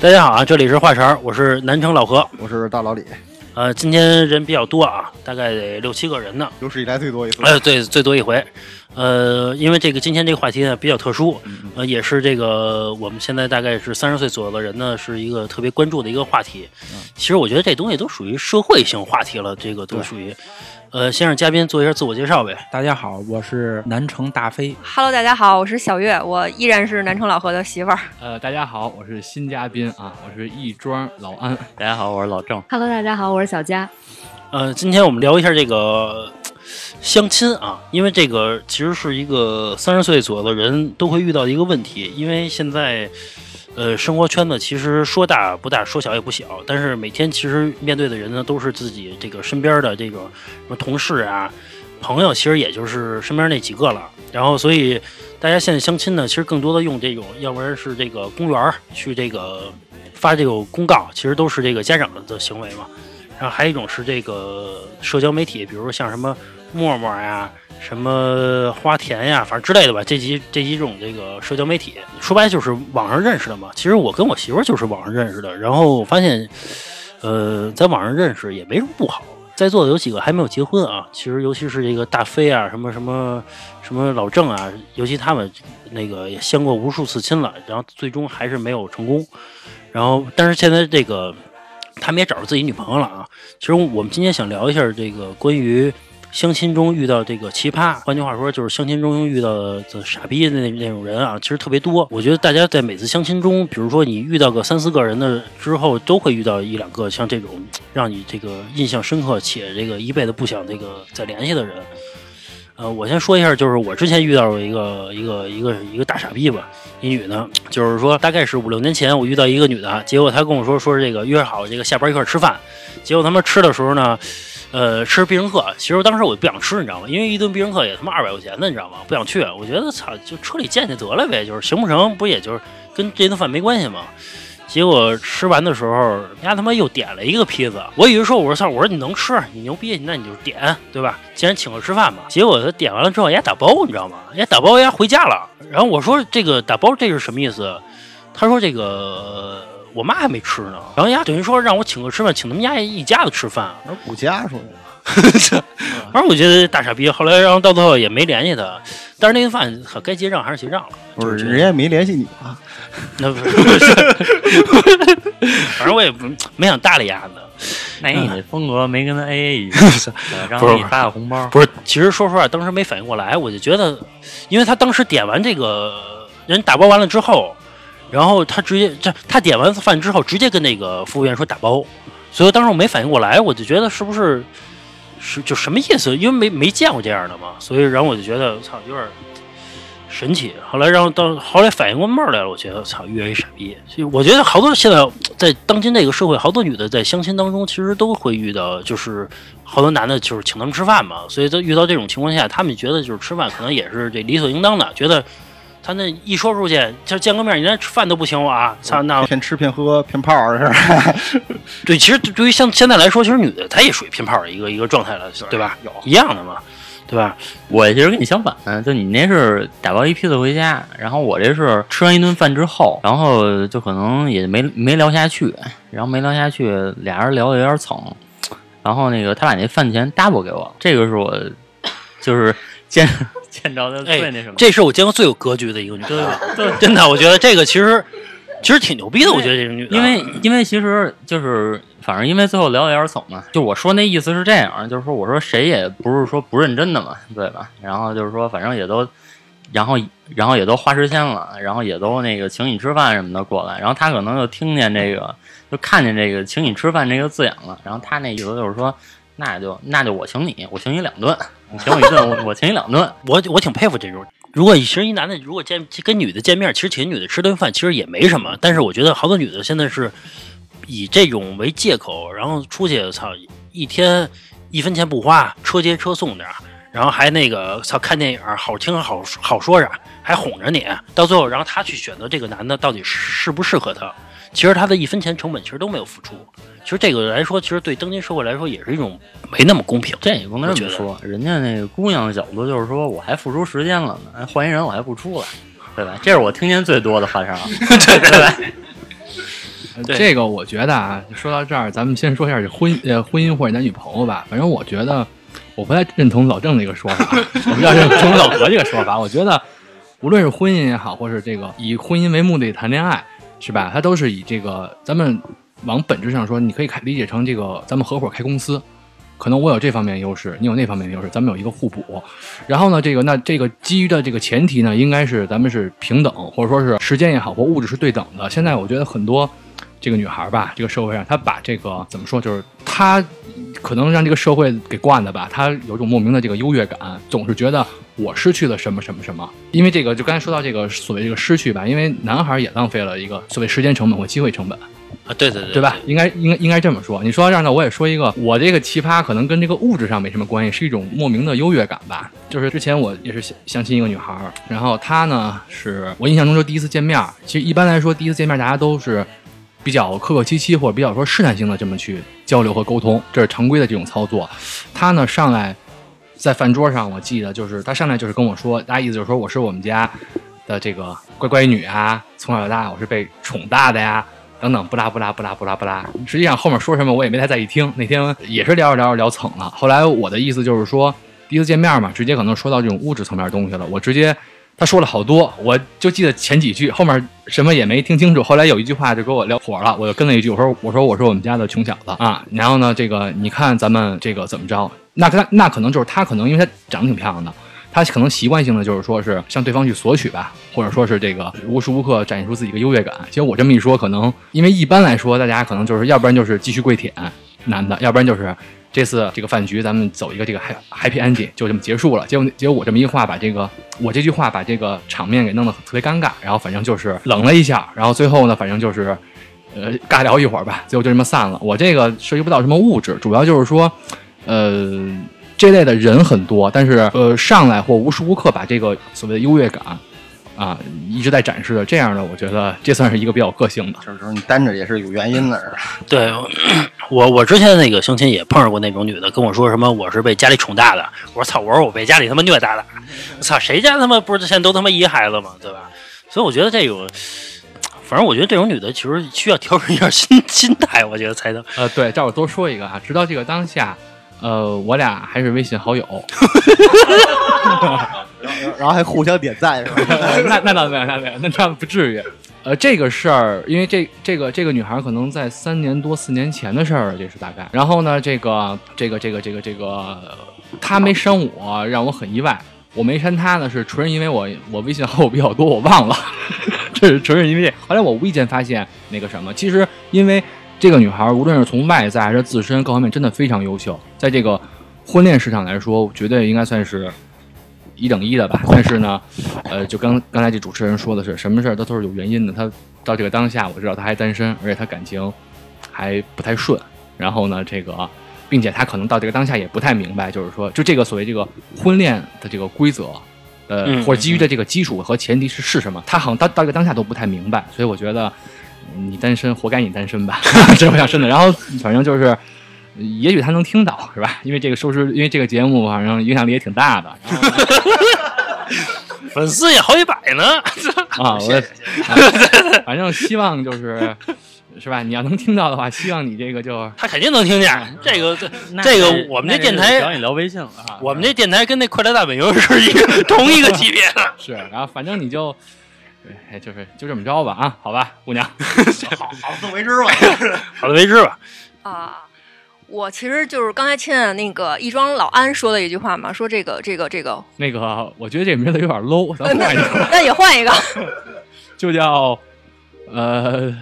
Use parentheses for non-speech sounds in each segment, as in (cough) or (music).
大家好啊，这里是话茬儿，我是南城老何。我是大老李，呃，今天人比较多啊，大概得六七个人呢。有史以来最多一次。呃，对，最多一回。呃，因为这个今天这个话题呢比较特殊，呃，也是这个我们现在大概是三十岁左右的人呢，是一个特别关注的一个话题。其实我觉得这东西都属于社会性话题了，这个都属于。呃，先让嘉宾做一下自我介绍呗。大家好，我是南城大飞。Hello，大家好，我是小月，我依然是南城老何的媳妇儿。呃，大家好，我是新嘉宾啊，我是亦庄老安。大家好，我是老郑。Hello，大家好，我是小佳。呃，今天我们聊一下这个相亲啊，因为这个其实是一个三十岁左右的人都会遇到的一个问题，因为现在。呃，生活圈子其实说大不大，说小也不小，但是每天其实面对的人呢，都是自己这个身边的这个什么同事啊、朋友，其实也就是身边那几个了。然后，所以大家现在相亲呢，其实更多的用这种，要不然是这个公园去这个发这个公告，其实都是这个家长的行为嘛。然后还有一种是这个社交媒体，比如像什么陌陌呀。什么花田呀，反正之类的吧，这几这几种这个社交媒体，说白就是网上认识的嘛。其实我跟我媳妇就是网上认识的，然后我发现，呃，在网上认识也没什么不好。在座的有几个还没有结婚啊，其实尤其是这个大飞啊，什么什么什么老郑啊，尤其他们那个也相过无数次亲了，然后最终还是没有成功。然后，但是现在这个他们也找着自己女朋友了啊。其实我们今天想聊一下这个关于。相亲中遇到这个奇葩，换句话说就是相亲中遇到的傻逼的那那种人啊，其实特别多。我觉得大家在每次相亲中，比如说你遇到个三四个人的之后，都会遇到一两个像这种让你这个印象深刻且这个一辈子不想这个再联系的人。呃，我先说一下，就是我之前遇到过一个一个一个一个大傻逼吧，一女的，就是说大概是五六年前我遇到一个女的，结果她跟我说说这个约好这个下班一块吃饭，结果他们吃的时候呢。呃，吃必胜客，其实当时我不想吃，你知道吗？因为一顿必胜客也他妈二百块钱呢，你知道吗？不想去，我觉得操，就车里见见得了呗，就是行不成，不也就是跟这顿饭没关系吗？结果吃完的时候，人家他妈又点了一个披萨，我以为说我说操，我说你能吃，你牛逼，那你就点，对吧？既然请客吃饭嘛。结果他点完了之后，人家打包，你知道吗？人家打包，人家回家了。然后我说这个打包这是什么意思？他说这个。我妈还没吃呢，然后人家等于说让我请客吃饭，请他们家一家子吃饭，那顾家说的。(laughs) 反正我觉得大傻逼，后来然后到最后也没联系他，但是那顿饭该结账还是结账了。不是，人家没联系你啊？那不是，反正我也不没想搭理丫子。那你的风格没跟他 A A 一下，(laughs) 然后你发个红包。不是，其实说实话，当时没反应过来，我就觉得，因为他当时点完这个人打包完了之后。然后他直接这他点完饭之后，直接跟那个服务员说打包，所以当时我没反应过来，我就觉得是不是是就什么意思？因为没没见过这样的嘛，所以然后我就觉得操有点神奇。后来然后到后来反应过味儿来了，我觉得操越来越傻逼。所以我觉得好多现在在当今这个社会，好多女的在相亲当中其实都会遇到，就是好多男的就是请他们吃饭嘛，所以在遇到这种情况下，他们觉得就是吃饭可能也是这理所应当的，觉得。他那一说出去，就见个面，你连吃饭都不请我啊！操，那骗吃骗喝骗炮的是。(laughs) 对，其实对于像现在来说，其实女的她也属于骗炮的一个一个状态了，对吧？有一样的嘛，对吧？我其实跟你相反，就你那是打包一披萨回家，然后我这是吃完一顿饭之后，然后就可能也没没聊下去，然后没聊下去，俩人聊的有点蹭，然后那个他把那饭钱 double 给我，这个是我就是见。(laughs) 见着的最那什么，这是我见过最有格局的一个女的，对，真的，我觉得这个其实其实挺牛逼的。我觉得这个女的，因为因为其实就是反正因为最后聊的有点怂嘛，就我说那意思是这样，就是说我说谁也不是说不认真的嘛，对吧？然后就是说反正也都，然后然后也都花时间了，然后也都那个请你吃饭什么的过来，然后他可能就听见这个，就看见这个请你吃饭这个字眼了，然后他那意思就是说。那就那就我请你，我请你两顿，你请我一顿，我我请你两顿。我我挺佩服这种。如果其实一男的如果见跟女的见面，其实请女的吃顿饭其实也没什么。但是我觉得好多女的现在是以这种为借口，然后出去操一天一分钱不花，车接车送的，然后还那个操看电影好听好好说啥，还哄着你。到最后，然后他去选择这个男的到底适不适合他。其实他的一分钱成本其实都没有付出，其实这个来说，其实对当今社会来说也是一种没那么公平。这也不能这么说，人家那个姑娘的角度就是说，我还付出时间了呢，换一人我还不出来，对吧？这是我听见最多的话茬，(laughs) 对对吧？对 (laughs) 这个我觉得啊，说到这儿，咱们先说一下这婚呃婚姻或者男女朋友吧。反正我觉得，我不太认同老郑的一个说法，我不太认同老何这个说法。我觉得，无论是婚姻也好，或是这个以婚姻为目的谈恋爱，是吧？它都是以这个咱们往本质上说，你可以开理解成这个咱们合伙开公司。可能我有这方面优势，你有那方面优势，咱们有一个互补。然后呢，这个那这个基于的这个前提呢，应该是咱们是平等，或者说是时间也好，或物质是对等的。现在我觉得很多这个女孩吧，这个社会上，她把这个怎么说，就是她可能让这个社会给惯的吧，她有种莫名的这个优越感，总是觉得我失去了什么什么什么。因为这个，就刚才说到这个所谓这个失去吧，因为男孩也浪费了一个所谓时间成本或机会成本。啊，对对对，对吧？应该应该应该这么说。你说到这儿呢，我也说一个，我这个奇葩可能跟这个物质上没什么关系，是一种莫名的优越感吧。就是之前我也是相相亲一个女孩儿，然后她呢是我印象中就第一次见面儿。其实一般来说，第一次见面大家都是比较客客气气或者比较说试探性的这么去交流和沟通，这是常规的这种操作。她呢上来在饭桌上，我记得就是她上来就是跟我说，大家意思就是说我是我们家的这个乖乖女啊，从小到大我是被宠大的呀。等等，不拉不拉不拉不拉不拉。实际上后面说什么我也没太在意听。那天也是聊着聊着聊蹭了。后来我的意思就是说，第一次见面嘛，直接可能说到这种物质层面的东西了。我直接他说了好多，我就记得前几句，后面什么也没听清楚。后来有一句话就给我聊火了，我就跟了一句，我说我说我是我们家的穷小子啊。然后呢，这个你看咱们这个怎么着？那那那可能就是他可能因为他长得挺漂亮的。他可能习惯性的就是说是向对方去索取吧，或者说是这个无时无刻展现出自己的优越感。其实我这么一说，可能因为一般来说，大家可能就是要不然就是继续跪舔男的，要不然就是这次这个饭局咱们走一个这个 happy ending 就这么结束了。结果结果我这么一话，把这个我这句话把这个场面给弄得特别尴尬，然后反正就是冷了一下，然后最后呢，反正就是呃尬聊一会儿吧，最后就这么散了。我这个涉及不到什么物质，主要就是说，呃。这类的人很多，但是呃，上来或无时无刻把这个所谓的优越感啊一直在展示的，这样的，我觉得这算是一个比较个性的。就是说你单着也是有原因的，对，我我之前那个相亲也碰上过那种女的，跟我说什么我是被家里宠大的，我说操，我说我被家里他妈虐大的，我操，谁家他妈不是现在都他妈一孩子嘛？对吧？所以我觉得这个，反正我觉得这种女的其实需要调整一下心心态，我觉得才能。呃，对，这我多说一个啊，直到这个当下。呃，我俩还是微信好友，(laughs) 然后还互相点赞，是吧？(laughs) 那那倒没有，那没有，那那不至于。呃，这个事儿，因为这这个这个女孩可能在三年多四年前的事儿了，这是大概。然后呢，这个这个这个这个这个，她没删我，让我很意外。我没删她呢，是纯是因为我我微信好友比较多，我忘了。(laughs) 这是纯是因为这。后来我无意间发现那个什么，其实因为。这个女孩无论是从外在还是自身各方面，真的非常优秀。在这个婚恋市场来说，绝对应该算是一等一的吧。但是呢，呃，就刚刚才这主持人说的是，什么事儿都都是有原因的。他到这个当下，我知道他还单身，而且他感情还不太顺。然后呢，这个，并且他可能到这个当下也不太明白，就是说，就这个所谓这个婚恋的这个规则，呃，或者基于的这个基础和前提是是什么，他好像到到这个当下都不太明白。所以我觉得。你单身，活该你单身吧，(laughs) 这是我想说的。然后反正就是，也许他能听到，是吧？因为这个收视，因为这个节目，反正影响力也挺大的，(laughs) 粉丝也好几百呢。(laughs) 啊，我，反正希望就是，是吧？你要能听到的话，希望你这个就他肯定能听见。这个这这个，我们这电台找你聊微信了。我们这电台跟那快乐大本营是一个同一个级别的。是，然后反正你就。哎，就是就这么着吧啊，好吧，姑娘，(laughs) 好好自为之吧，好自为之吧。啊，我其实就是刚才亲的那个亦庄老安说的一句话嘛，说这个这个这个那个，我觉得这名字有点 low，咱换一个，那也换一个，(laughs) 就叫呃。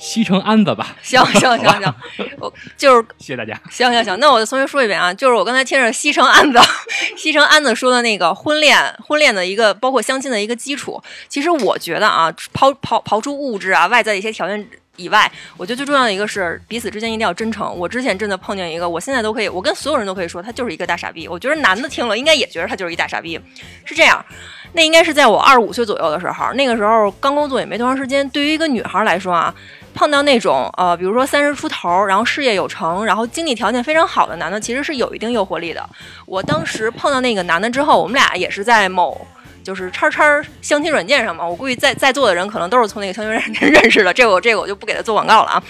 西城安子吧，行行行行，我就是 (laughs) 谢谢大家。行行行，那我再重新说一遍啊，就是我刚才听着西城安子，(laughs) 西城安子说的那个婚恋，婚恋的一个包括相亲的一个基础。其实我觉得啊，抛抛刨出物质啊外在的一些条件以外，我觉得最重要的一个是彼此之间一定要真诚。我之前真的碰见一个，我现在都可以，我跟所有人都可以说他就是一个大傻逼。我觉得男的听了应该也觉得他就是一大傻逼。是这样，那应该是在我二十五岁左右的时候，那个时候刚工作也没多长时间。对于一个女孩来说啊。碰到那种呃，比如说三十出头，然后事业有成，然后经济条件非常好的男的，其实是有一定诱惑力的。我当时碰到那个男的之后，我们俩也是在某。就是叉叉相亲软件上嘛。我估计在在座的人可能都是从那个相亲软件认识的，这个我这个我就不给他做广告了啊。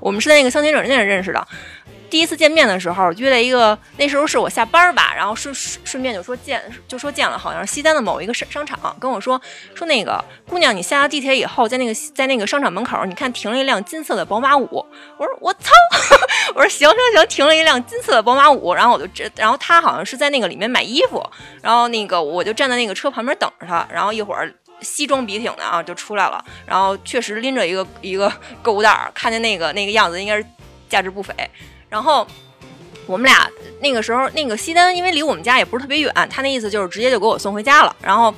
我们是在那个相亲软件上认识的。第一次见面的时候约了一个，那时候是我下班吧，然后顺顺顺便就说见，就说见了，好像是西单的某一个商商场，跟我说说那个姑娘，你下了地铁以后，在那个在那个商场门口，你看停了一辆金色的宝马五。我说我操，(laughs) 我说行行行，停了一辆金色的宝马五，然后我就这，然后他好像是在那个里面买衣服，然后那个我就站在那个车旁边等着他，然后一会儿西装笔挺的啊就出来了，然后确实拎着一个一个购物袋儿，看见那个那个样子应该是价值不菲。然后我们俩那个时候，那个西单因为离我们家也不是特别远，他那意思就是直接就给我送回家了。然后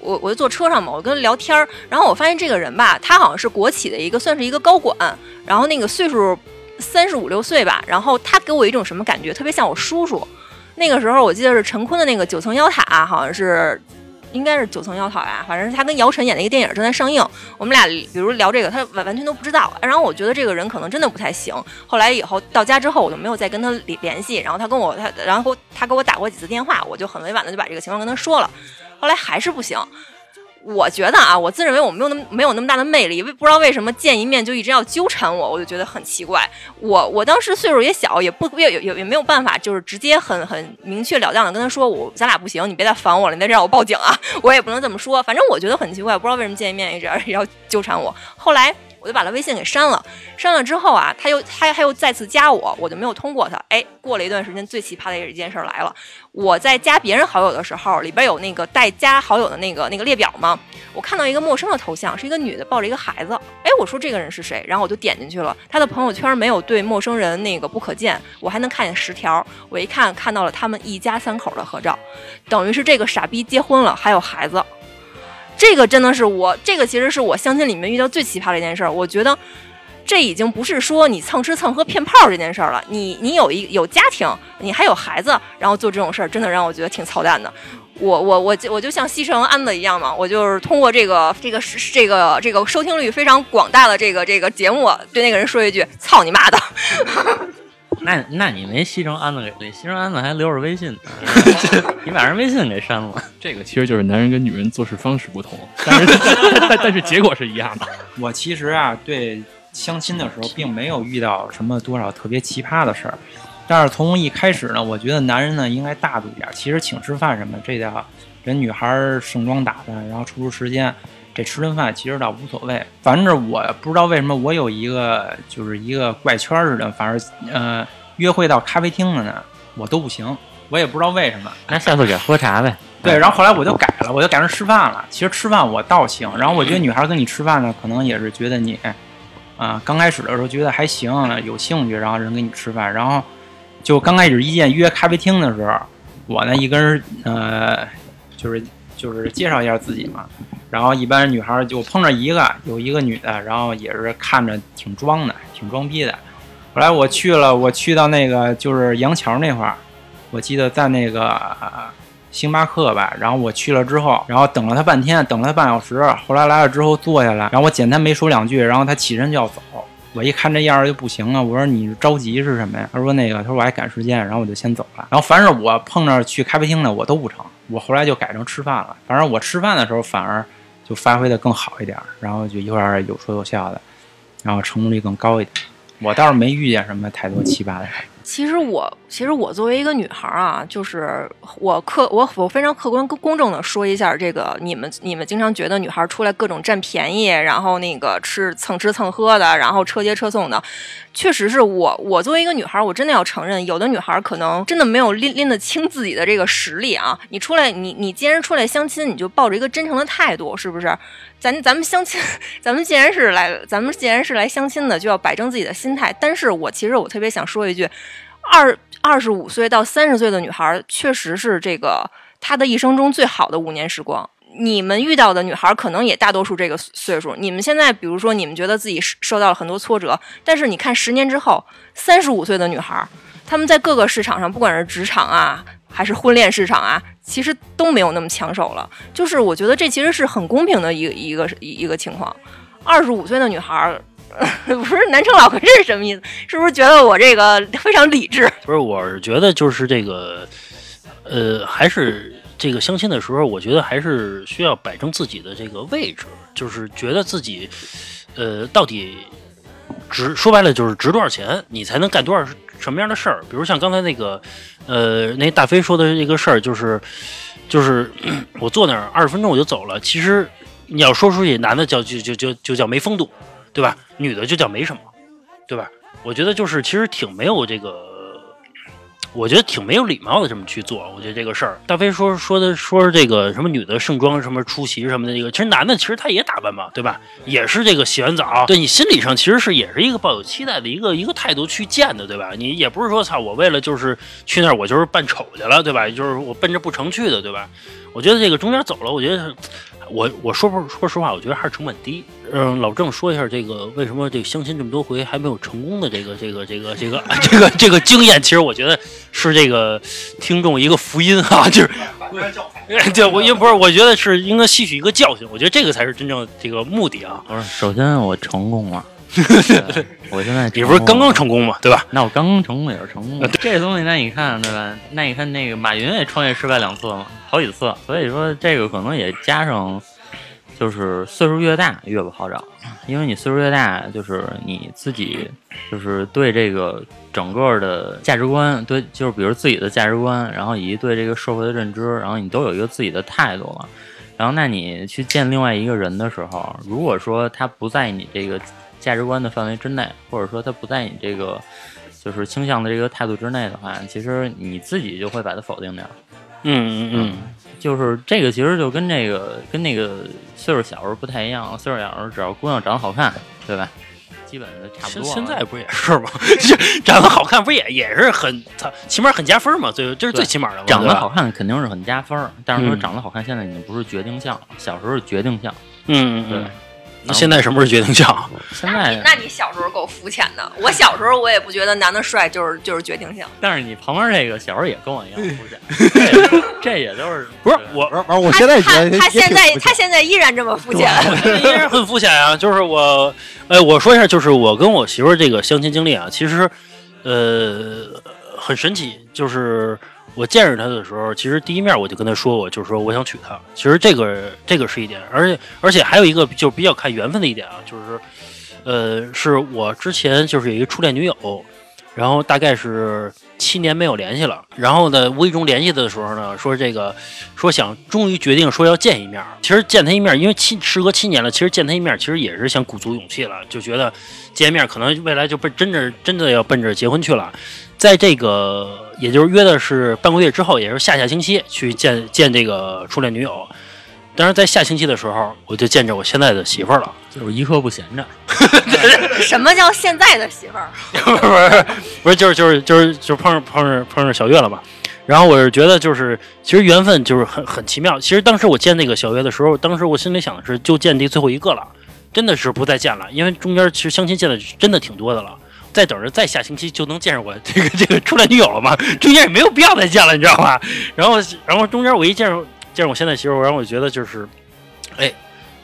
我 (coughs) 我就坐车上嘛，我跟他聊天儿。然后我发现这个人吧，他好像是国企的一个，算是一个高管。然后那个岁数三十五六岁吧。然后他给我一种什么感觉？特别像我叔叔。那个时候我记得是陈坤的那个九层妖塔，好像是。应该是九层妖塔呀，反正是他跟姚晨演的一个电影正在上映。我们俩比如聊这个，他完完全都不知道。然后我觉得这个人可能真的不太行。后来以后到家之后，我就没有再跟他联联系。然后他跟我他，然后他给我打过几次电话，我就很委婉的就把这个情况跟他说了。后来还是不行。我觉得啊，我自认为我没有那么没有那么大的魅力，为不知道为什么见一面就一直要纠缠我，我就觉得很奇怪。我我当时岁数也小，也不也也也没有办法，就是直接很很明确了当的跟他说，我咱俩不行，你别再烦我了，你再让我报警啊，我也不能这么说。反正我觉得很奇怪，不知道为什么见一面一直要纠缠我。后来。我就把他微信给删了，删了之后啊，他又他他又再次加我，我就没有通过他。哎，过了一段时间，最奇葩的一件事来了。我在加别人好友的时候，里边有那个待加好友的那个那个列表吗？我看到一个陌生的头像，是一个女的抱着一个孩子。哎，我说这个人是谁？然后我就点进去了，他的朋友圈没有对陌生人那个不可见，我还能看见十条。我一看，看到了他们一家三口的合照，等于是这个傻逼结婚了，还有孩子。这个真的是我，这个其实是我相亲里面遇到最奇葩的一件事儿。我觉得，这已经不是说你蹭吃蹭喝骗炮这件事儿了。你你有一有家庭，你还有孩子，然后做这种事儿，真的让我觉得挺操蛋的。我我我我就像西城安子一样嘛，我就是通过这个 (laughs) 这个这个这个收听率非常广大的这个这个节目，对那个人说一句：操你妈的！(laughs) 那那你没西城安子给西城安子还留着微信呢，(laughs) 你把人微信给删了。这个其实就是男人跟女人做事方式不同，但是但但是结果是一样的。(laughs) 我其实啊，对相亲的时候并没有遇到什么多少特别奇葩的事儿，但是从一开始呢，我觉得男人呢应该大度一点。其实请吃饭什么，这叫人女孩盛装打扮，然后抽出时间，这吃顿饭其实倒无所谓。反正我不知道为什么我有一个就是一个怪圈似的，反正呃。约会到咖啡厅了呢，我都不行，我也不知道为什么。那下次给喝茶呗。对，然后后来我就改了，我就改成吃饭了。其实吃饭我倒行，然后我觉得女孩跟你吃饭呢，可能也是觉得你，啊，刚开始的时候觉得还行，有兴趣，然后人跟你吃饭，然后就刚开始一见约咖啡厅的时候，我呢一根儿呃，就是就是介绍一下自己嘛，然后一般女孩就碰着一个，有一个女的，然后也是看着挺装的，挺装逼的。后来我去了，我去到那个就是杨桥那块儿，我记得在那个星巴克吧。然后我去了之后，然后等了他半天，等了他半小时。后来来了之后坐下来，然后我简单没说两句，然后他起身就要走。我一看这样就不行了，我说你着急是什么呀？他说那个，他说我还赶时间，然后我就先走了。然后凡是我碰着去咖啡厅的，我都不成。我后来就改成吃饭了。反正我吃饭的时候反而就发挥的更好一点，然后就一块儿有说有笑的，然后成功率更高一点。我倒是没遇见什么太多奇葩的。其实我，其实我作为一个女孩啊，就是我客我我非常客观公公正的说一下，这个你们你们经常觉得女孩出来各种占便宜，然后那个吃蹭吃蹭喝的，然后车接车送的，确实是我我作为一个女孩，我真的要承认，有的女孩可能真的没有拎拎得清自己的这个实力啊。你出来，你你既然出来相亲，你就抱着一个真诚的态度，是不是？咱咱们相亲，(laughs) 咱们既然是来，咱们既然是来相亲的，就要摆正自己的心态。但是我其实我特别想说一句。二二十五岁到三十岁的女孩，确实是这个她的一生中最好的五年时光。你们遇到的女孩，可能也大多数这个岁数。你们现在，比如说，你们觉得自己受到了很多挫折，但是你看十年之后，三十五岁的女孩，她们在各个市场上，不管是职场啊，还是婚恋市场啊，其实都没有那么抢手了。就是我觉得这其实是很公平的一个一个一个情况。二十五岁的女孩。(laughs) 不是南城老哥，这是什么意思？是不是觉得我这个 (laughs) 非常理智？不是，我是觉得就是这个，呃，还是这个相亲的时候，我觉得还是需要摆正自己的这个位置，就是觉得自己，呃，到底值说白了就是值多少钱，你才能干多少什么样的事儿。比如像刚才那个，呃，那大飞说的这个事儿，就是就是 (clears throat) 我坐那儿二十分钟我就走了。其实你要说出去，男的叫就就就就叫没风度，对吧？女的就叫没什么，对吧？我觉得就是其实挺没有这个。我觉得挺没有礼貌的，这么去做。我觉得这个事儿，大飞说说的说这个什么女的盛装什么出席什么的，这个其实男的其实他也打扮嘛，对吧？也是这个洗完澡，对你心理上其实是也是一个抱有期待的一个一个态度去见的，对吧？你也不是说操我为了就是去那儿我就是扮丑去了，对吧？就是我奔着不成去的，对吧？我觉得这个中间走了，我觉得我我说不说实话，我觉得还是成本低。嗯，老郑说一下这个为什么这个相亲这么多回还没有成功的这个这个这个这个 (laughs) 这个这个经验，其实我觉得是这个听众一个福音啊，(laughs) 就是对我因为不是，我觉得是应该吸取一个教训，我觉得这个才是真正这个目的啊。不是，首先我成功了，对 (laughs) 我现在你不是刚刚成功嘛，对吧？那我刚刚成功也是成功的。这东西那你看对吧？那你看那个马云也创业失败两次嘛，好几次。所以说这个可能也加上，就是岁数越大越不好找，因为你岁数越大，就是你自己就是对这个整个的价值观，对，就是比如自己的价值观，然后以及对这个社会的认知，然后你都有一个自己的态度了。然后，那你去见另外一个人的时候，如果说他不在你这个价值观的范围之内，或者说他不在你这个就是倾向的这个态度之内的话，其实你自己就会把它否定掉。嗯嗯嗯，就是这个其实就跟这个跟那个岁数小时候不太一样，岁数小时候只要姑娘长得好看，对吧？基本的差不多。现在不也是吗？就 (laughs) 长得好看，不也也是很，操，起码很加分嘛，最这是最起码的长得好，看肯定是很加分，但是说嗯长得好看现在已经不是决定项了，小时候是决定项。嗯嗯嗯。那现在什么是决定项？(laughs) 现在，那你那你小时候够肤浅的。我小时候我也不觉得男的帅就是就是决定性。但是你旁边这个小时候也跟我一样肤浅，(laughs) 这也这也都是 (laughs) 不是对我，完完，我他现在觉得他他也挺现在肤浅他现在依然这么肤浅。依然很肤浅啊。就是我，哎，我说一下，就是我跟我媳妇儿这个相亲经历啊，其实，呃，很神奇。就是我见着他的时候，其实第一面我就跟他说，我就是说我想娶她。其实这个这个是一点，而且而且还有一个就比较看缘分的一点啊，就是，呃，是我之前就是有一个初恋女友，然后大概是七年没有联系了，然后呢，无意中联系的时候呢，说这个说想终于决定说要见一面。其实见他一面，因为七时隔七年了，其实见他一面，其实也是想鼓足勇气了，就觉得见一面可能未来就奔真的真的要奔着结婚去了。在这个也就是约的是半个月之后，也是下下星期去见见这个初恋女友。当然，在下星期的时候，我就见着我现在的媳妇儿了。就是一刻不闲着。(laughs) (laughs) 什么叫现在的媳妇儿？不是不是不是，就是就是就是就是碰上碰上碰上小月了嘛。然后我是觉得就是其实缘分就是很很奇妙。其实当时我见那个小月的时候，当时我心里想的是就见这最后一个了，真的是不再见了，因为中间其实相亲见的真的挺多的了。再等着再下星期就能见着我这个这个初恋女友了嘛，中间也没有必要再见了，你知道吗？然后然后中间我一见着见着我现在媳妇儿，然后我觉得就是，哎，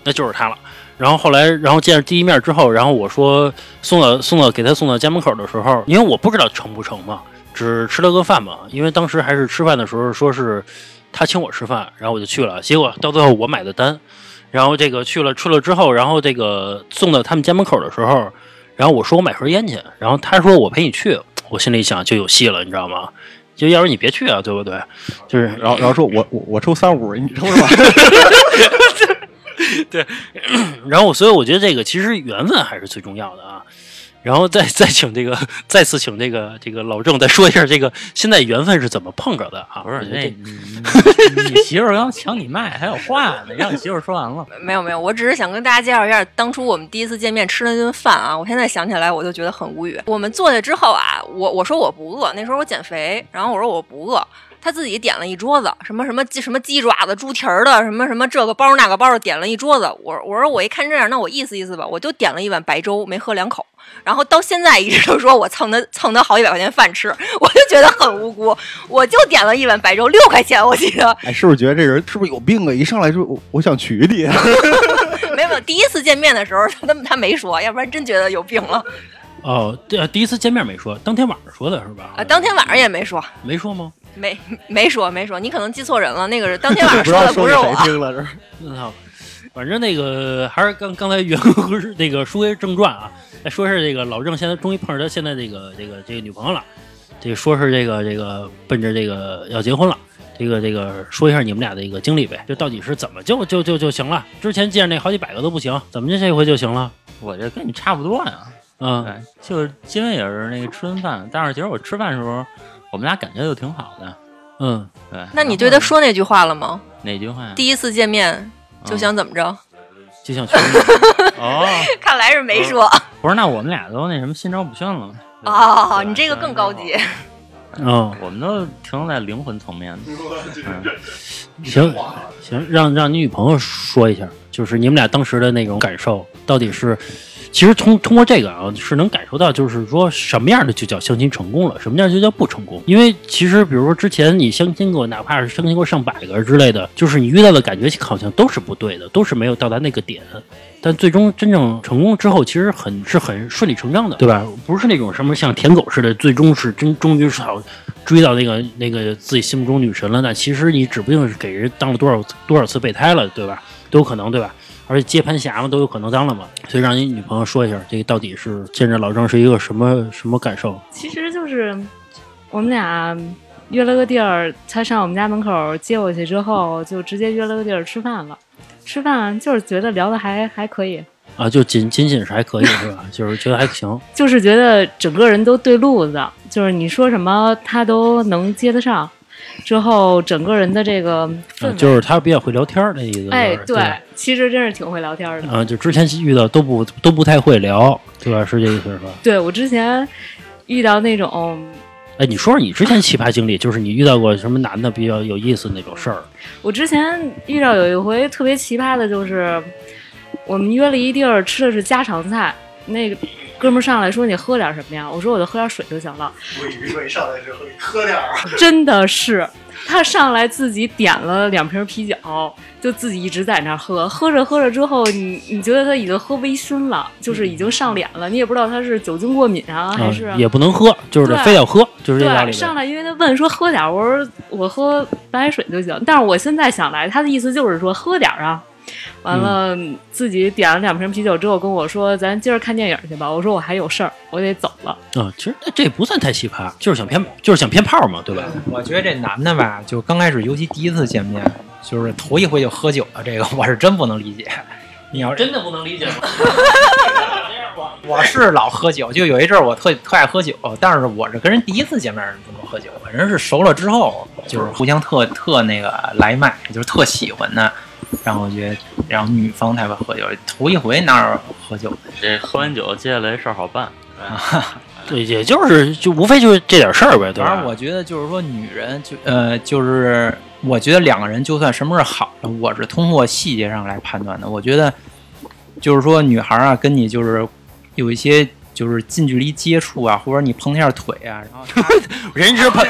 那就是她了。然后后来，然后见着第一面之后，然后我说送到送到给他送到家门口的时候，因为我不知道成不成嘛，只吃了个饭嘛。因为当时还是吃饭的时候说是他请我吃饭，然后我就去了。结果到最后我买的单，然后这个去了去了之后，然后这个送到他们家门口的时候，然后我说我买盒烟去，然后他说我陪你去，我心里想就有戏了，你知道吗？就要是你别去啊，对不对？就是然后然后说我我我抽三五，你抽什么？(laughs) 对 (coughs) 然后，所以我觉得这个其实缘分还是最重要的啊。然后再再请这个 (laughs) 再次请这个这个老郑再说一下这个现在缘分是怎么碰着的啊？不是这你你你媳妇儿刚抢你麦，还有话呢，让你媳妇儿说完了。没有没有，我只是想跟大家介绍一下当初我们第一次见面吃那顿饭啊。我现在想起来我就觉得很无语。我们坐下之后啊，我我说我不饿，那时候我减肥，然后我说我不饿。他自己点了一桌子，什么什么鸡什么鸡爪子、猪蹄儿的，什么什么这个包那个包的，点了一桌子。我我说我一看这样，那我意思意思吧，我就点了一碗白粥，没喝两口。然后到现在一直都说我蹭他蹭他好几百块钱饭吃，我就觉得很无辜。我就点了一碗白粥，六块钱，我记得。哎，是不是觉得这人是不是有病啊？一上来就我我想娶你，没 (laughs) 有没有，第一次见面的时候他他没说，要不然真觉得有病了哦，对啊，第一次见面没说，当天晚上说的是吧？啊。当天晚上也没说，没说吗？没没说没说，你可能记错人了，那个是当天晚上不知道说的不是我。谁听了，这是反正那个还是刚刚才原那个书归正传啊，再说是这个老郑现在终于碰上他现在这个这个这个女朋友了，这个说是这个这个奔着这个要结婚了。这个这个说一下你们俩的一个经历呗，就到底是怎么就就就就行了？之前见那好几百个都不行，怎么就这回就行了？我这跟你差不多呀。嗯，对，就是因为也是那个吃顿饭，但是其实我吃饭的时候，我们俩感觉就挺好的。嗯，对，那你对他说那句话了吗？哪句话呀？第一次见面就想怎么着？就想全 (laughs) 哦，看来是没说。不是，那我们俩都那什么心照不宣了哦，你这个更高级。(laughs) 嗯，我们都停留在灵魂层面的。嗯，行行，让让你女朋友说一下，就是你们俩当时的那种感受，到底是，其实通通过这个啊，是能感受到，就是说什么样的就叫相亲成功了，什么样就叫不成功。因为其实比如说之前你相亲过，哪怕是相亲过上百个之类的，就是你遇到的感觉好像都是不对的，都是没有到达那个点。但最终真正成功之后，其实很是很顺理成章的，对吧？不是那种什么像舔狗似的，最终是真终于是好追到那个那个自己心目中女神了。那其实你指不定是给人当了多少多少次备胎了，对吧？都有可能，对吧？而且接盘侠嘛，都有可能当了嘛。所以让你女朋友说一下，这个到底是见着老郑是一个什么什么感受？其实就是我们俩约了个地儿，他上我们家门口接我去之后，就直接约了个地儿吃饭了。吃饭就是觉得聊的还还可以，啊，就仅仅仅是还可以是吧？(laughs) 就是觉得还行。就是觉得整个人都对路子，就是你说什么他都能接得上。之后整个人的这个氛啊围，就是他比较会聊天儿那意思。哎，对吧。其实真是挺会聊天的。啊，就之前遇到都不都不太会聊，对吧？是这意思是吧？对我之前遇到那种，哎，你说说你之前奇葩经历，就是你遇到过什么男的比较有意思那种事儿？(laughs) 我之前遇到有一回特别奇葩的，就是我们约了一地儿吃的是家常菜，那个哥们儿上来说你喝点什么呀？我说我就喝点水就行了。我以为上来之后喝点儿，真的是，他上来自己点了两瓶啤酒，就自己一直在那儿喝，喝着喝着之后，你你觉得他已经喝微醺了，就是已经上脸了，你也不知道他是酒精过敏啊，还是、啊、也不能喝，就是非要喝，就是这道对，理。上来因为他问说喝点儿，我说我喝白开水就行。但是我现在想来，他的意思就是说喝点儿啊。完了，自己点了两瓶啤酒之后跟我说：“咱今儿看电影去吧。”我说：“我还有事儿，我得走了。啊，其实这不算太奇葩，就是想骗，就是想骗炮嘛，对吧？我觉得这男的吧，就刚开始，尤其第一次见面，就是头一回就喝酒了，这个我是真不能理解。(laughs) 你要真的不能理解吗？(laughs) (laughs) 我是老喝酒，就有一阵儿我特特爱喝酒，但是我是跟人第一次见面不能喝酒，人是熟了之后就是互相特特那个来脉，就是特喜欢的，然后我觉得，然后女方才会喝酒，头一回哪有喝酒的？这喝完酒，接下来事儿好办。(laughs) 对，也就是就无非就是这点事儿呗，对吧？反正我觉得就是说，女人就呃，就是我觉得两个人就算什么是好的，我是通过细节上来判断的。我觉得就是说，女孩啊，跟你就是有一些就是近距离接触啊，或者你碰一下腿啊，然后 (laughs) 人是碰，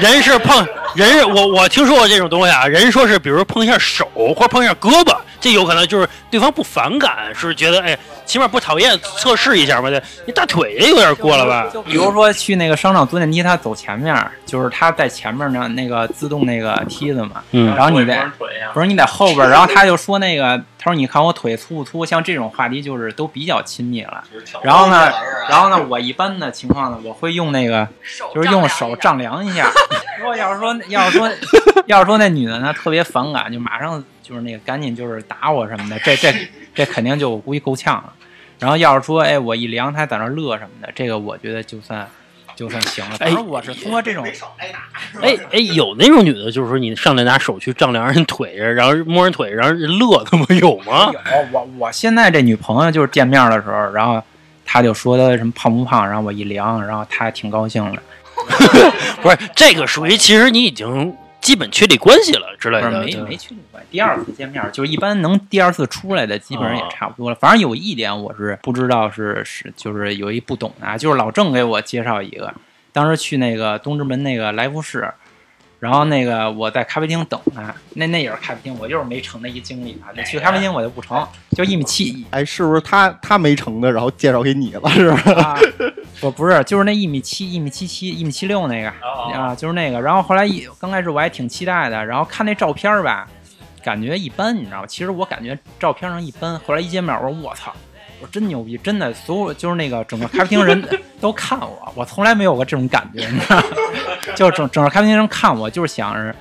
人是碰，人是我我听说过这种东西啊，人说是比如碰一下手或者碰一下胳膊，这有可能就是对方不反感，是觉得哎，起码不讨厌，测试一下嘛。对，你大腿也有点过了吧？就比如说去那个商场坐电梯，他走前面，就是他在前面呢，那个自动那个梯子嘛，嗯然后你在不是你在后边，然后他就说那个，他说你看我腿粗不粗？像这种话题就是都比较亲密了。然后呢，然后呢，我一般的情况呢，我会用那个就是用手丈量一下。(laughs) 如果要是说要是说要是说那女的呢特别反感，就马上就是那个赶紧就是打我什么的，这这这肯定就我估计够呛了。然后要是说哎我一量他在那乐什么的，这个我觉得就算就算行了。反正我是通过这种。哎哎，有那种女的，就是说你上来拿手去丈量人腿，然后摸人腿，然后人乐，他妈有吗？有我我现在这女朋友就是见面的时候，然后她就说她什么胖不胖，然后我一量，然后她还挺高兴的。(laughs) 不是，这个属于其实你已经基本确立关系了之类的。不是没没确立关系。第二次见面就是一般能第二次出来的，基本上也差不多了。反正有一点我是不知道是是就是有一不懂的啊，就是老郑给我介绍一个，当时去那个东直门那个来福士。然后那个我在咖啡厅等他，那那也是咖啡厅，我就是没成的一经历啊。那去咖啡厅我就不成，就一米七一哎，是不是他他没成的，然后介绍给你了，是吧？啊，不不是，就是那一米七、一米七七、一米七六那个啊，就是那个。然后后来一刚开始我还挺期待的，然后看那照片儿吧，感觉一般，你知道吗？其实我感觉照片上一般。后来一见面，我说我操，我说真牛逼，真的，所有就是那个整个咖啡厅人 (laughs) 都看我，我从来没有过这种感觉，你知道吗？(laughs) 就整整个咖啡厅人看我，就是想着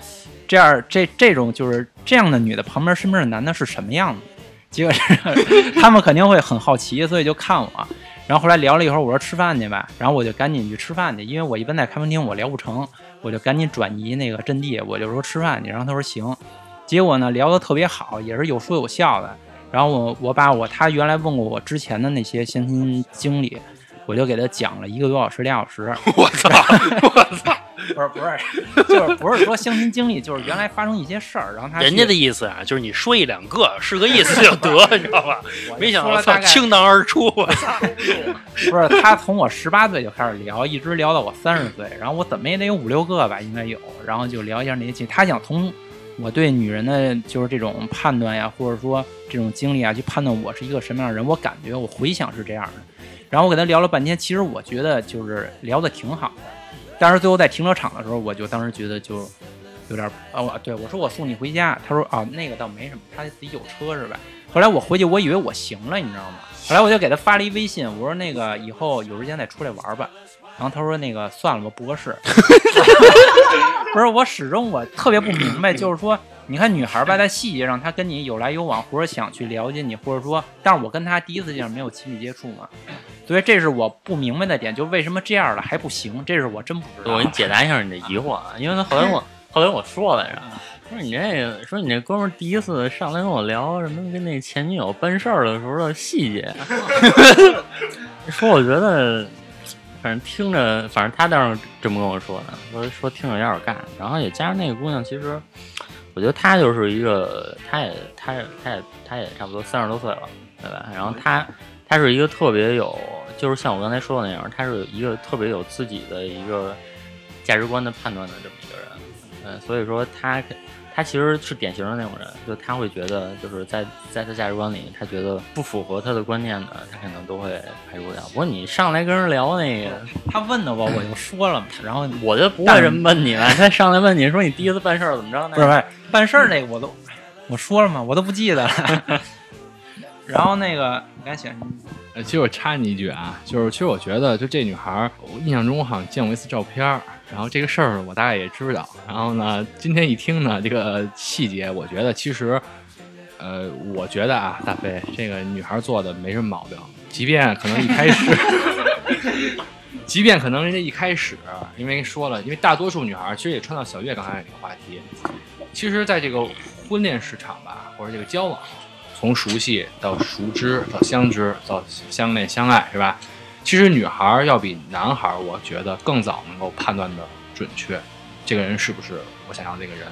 这样这这种就是这样的女的旁边身边的男的是什么样子。结果是 (laughs) 他们肯定会很好奇，所以就看我。然后后来聊了一会儿，我说吃饭去吧，然后我就赶紧去吃饭去，因为我一般在咖啡厅我聊不成，我就赶紧转移那个阵地，我就说吃饭去。然后他说行，结果呢聊得特别好，也是有说有笑的。然后我我把我他原来问过我之前的那些相亲经历，我就给他讲了一个多小时俩小时。我操！我操！不是不是，(laughs) 就是不是说相亲经历，就是原来发生一些事儿，然后他人家的意思啊，就是你说一两个是个意思就得，(laughs) 你知道吧？我没想到操说了大概倾囊而出，我操！不是他从我十八岁就开始聊，一直聊到我三十岁，然后我怎么也得有五六个吧，应该有，然后就聊一下那些情。他想从我对女人的就是这种判断呀，或者说这种经历啊，去判断我是一个什么样的人。我感觉我回想是这样的，然后我跟他聊了半天，其实我觉得就是聊的挺好的，但是最后在停车场的时候，我就当时觉得就有点啊，我对我说我送你回家，他说啊那个倒没什么，他自己有车是吧？后来我回去，我以为我行了，你知道吗？后来我就给他发了一微信，我说那个以后有时间再出来玩吧。然后他说那个算了吧，不合适。(laughs) 不是，我始终我特别不明白，就是说，你看女孩吧，在细节上她跟你有来有往，或者想去了解你，或者说，但是我跟她第一次见面没有亲密接触嘛，所以这是我不明白的点，就为什么这样了还不行，这是我真不知道。我给你解答一下你的疑惑啊，因为他后来我 (laughs) 后来我说来着，说你这个说你这哥们儿第一次上来跟我聊什么跟那前女友办事儿的时候的细节，(laughs) 说我觉得反正听着，反正他倒是这么跟我说的，说说听着有点干，然后也加上那个姑娘，其实我觉得他就是一个，他也他也他也他也差不多三十多岁了，对吧？然后他，他是一个特别有，就是像我刚才说的那样，他是一个特别有自己的一个价值观的判断的这么一个人，嗯，所以说他，他其实是典型的那种人，就他会觉得就是在在他价值观里，他觉得不符合他的观念的，他可能都会排除掉。不过你上来跟人聊那个，他问的我，我就说了嘛，然后我就不会这么问你了。他上来问你说你第一次办事儿怎么着？不是不是办事儿那个我都我说了嘛，我都不记得了。(laughs) 然后那个你赶紧呃，其实我插你一句啊，就是其实我觉得，就这女孩儿，我印象中我好像见过一次照片儿，然后这个事儿我大概也知道。然后呢，今天一听呢，这个细节，我觉得其实，呃，我觉得啊，大飞这个女孩儿做的没什么毛病，即便可能一开始，(laughs) 即便可能人家一开始，因为说了，因为大多数女孩儿其实也穿到小月刚才那个话题，其实在这个婚恋市场吧，或者这个交往。从熟悉到熟知到相知到相恋相爱，是吧？其实女孩要比男孩，我觉得更早能够判断的准确，这个人是不是我想要这个人。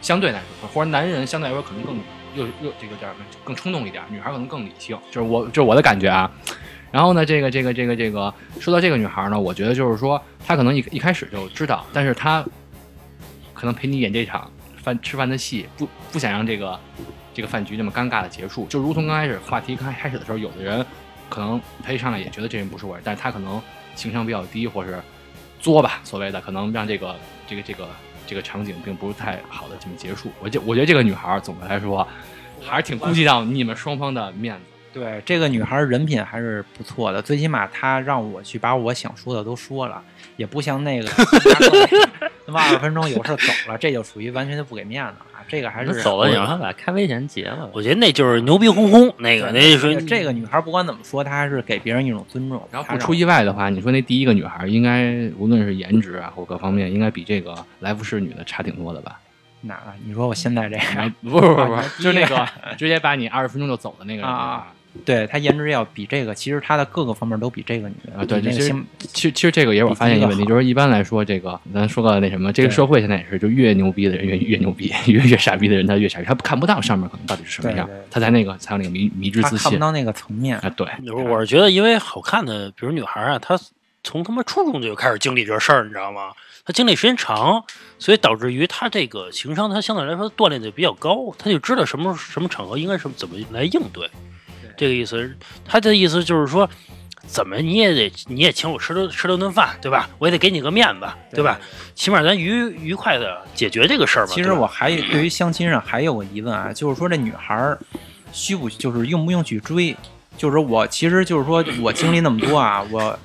相对来说，或者男人相对来说可能更又又这个叫什么更冲动一点，女孩可能更理性，就是我就是我的感觉啊。然后呢，这个这个这个这个说到这个女孩呢，我觉得就是说她可能一一开始就知道，但是她可能陪你演这场饭吃饭的戏，不不想让这个。这个饭局这么尴尬的结束，就如同刚开始话题刚开始的时候，有的人可能他一上来也觉得这人不是我，但是他可能情商比较低，或是作吧，所谓的可能让这个这个这个这个场景并不是太好的这么结束。我觉我觉得这个女孩总的来说还是挺顾及到你们双方的面子。对这个女孩人品还是不错的，最起码她让我去把我想说的都说了，也不像那个他妈二十分钟有事走了，这就属于完全就不给面子啊。这个还是走了，你让他把咖啡钱结了。我觉得那就是牛逼哄哄，那个那是这个女孩不管怎么说，她还是给别人一种尊重。然后不出意外的话，你说那第一个女孩应该无论是颜值啊或各方面，应该比这个来福士女的差挺多的吧？哪个？你说我现在这个？不不不不，就那个直接把你二十分钟就走的那个啊。对她颜值要比这个，其实她的各个方面都比这个女的啊。对，其实其实其实这个也是我发现一个问题，就是一般来说，这个咱说个那什么，这个社会现在也是，就越牛逼的人越越牛逼，越越傻逼的人他越傻逼，他看不到上面可能到底是什么样，他在那个才有那个迷迷之自信，看不到那个层面啊。对，我是觉得，因为好看的，比如女孩啊，她从他妈初中就开始经历这事儿，你知道吗？她经历时间长，所以导致于她这个情商，她相对来说锻炼的比较高，她就知道什么什么场合应该是怎么来应对。这个意思，他的意思就是说，怎么你也得你也请我吃顿吃了顿饭，对吧？我也得给你个面子，对吧？起码咱愉愉快的解决这个事儿吧。其实我还有对于相亲上还有个疑问啊，就是说这女孩儿需不就是用不用去追？就是我其实就是说我经历那么多啊，我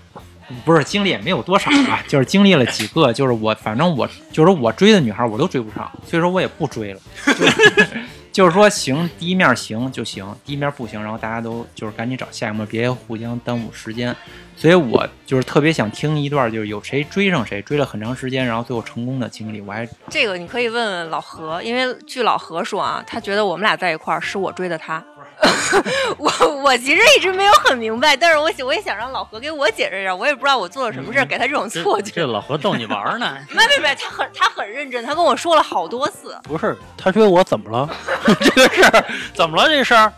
不是经历也没有多少啊，就是经历了几个，就是我反正我就是我追的女孩我都追不上，所以说我也不追了。(laughs) 就是说行，第一面行就行，第一面不行，然后大家都就是赶紧找下一面，别互相耽误时间。所以我就是特别想听一段，就是有谁追上谁，追了很长时间，然后最后成功的经历。我还这个你可以问问老何，因为据老何说啊，他觉得我们俩在一块儿是我追的他。(laughs) 我我其实一直没有很明白，但是我想我也想让老何给我解释一下，我也不知道我做了什么事儿给他这种错觉。这老何逗你玩呢，(laughs) 没没没，他很他很认真，他跟我说了好多次。不是他追我怎么了？(laughs) 这个事儿怎么了？这事儿，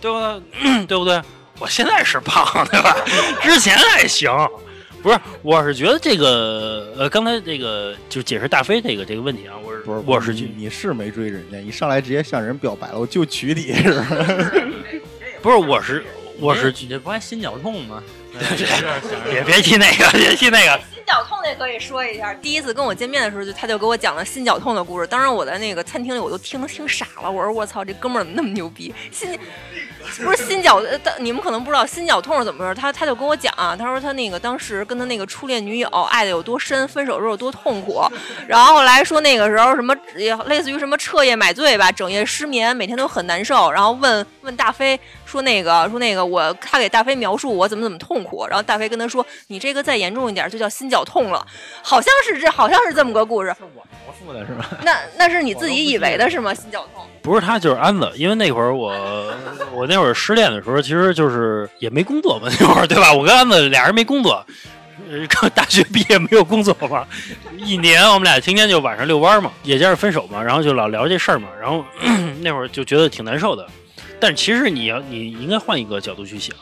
对不对？(clears throat) 对不对？我现在是胖，对吧？之前还行。不是，我是觉得这个呃，刚才这个就解释大飞这个这个问题啊，我是不是，我是你你是没追人家，一上来直接向人表白了，我就娶你是吧？(laughs) 不是我是我是你这不还心绞痛吗？(laughs) 别别提那个，别提那个，心绞痛那可以说一下，第一次跟我见面的时候，就他就给我讲了心绞痛的故事。当时我在那个餐厅里，我都听听傻了。我说我操，这哥们儿怎么那么牛逼？心 (laughs) 不是心绞，呃你们可能不知道心绞痛是怎么回事。他他就跟我讲啊，他说他那个当时跟他那个初恋女友爱的有多深，分手时候有多痛苦。(laughs) 然后后来说那个时候什么也类似于什么彻夜买醉吧，整夜失眠，每天都很难受。然后问问大飞说那个说那个我他给大飞描述我怎么怎么痛苦，然后大飞跟他说你这个再严重一点就叫心绞痛了，好像是这好像是这么个故事。是我描述的是吧？那那是你自己以为的是吗？心绞痛？不是他就是安子，因为那会儿我 (laughs) 我那会儿失恋的时候，其实就是也没工作嘛，那会儿对吧？我跟安子俩人没工作，呃，刚大学毕业没有工作嘛，一年我们俩天天就晚上遛弯嘛，也加上分手嘛，然后就老聊这事儿嘛，然后 (clears throat) 那会儿就觉得挺难受的。但其实你要你应该换一个角度去想，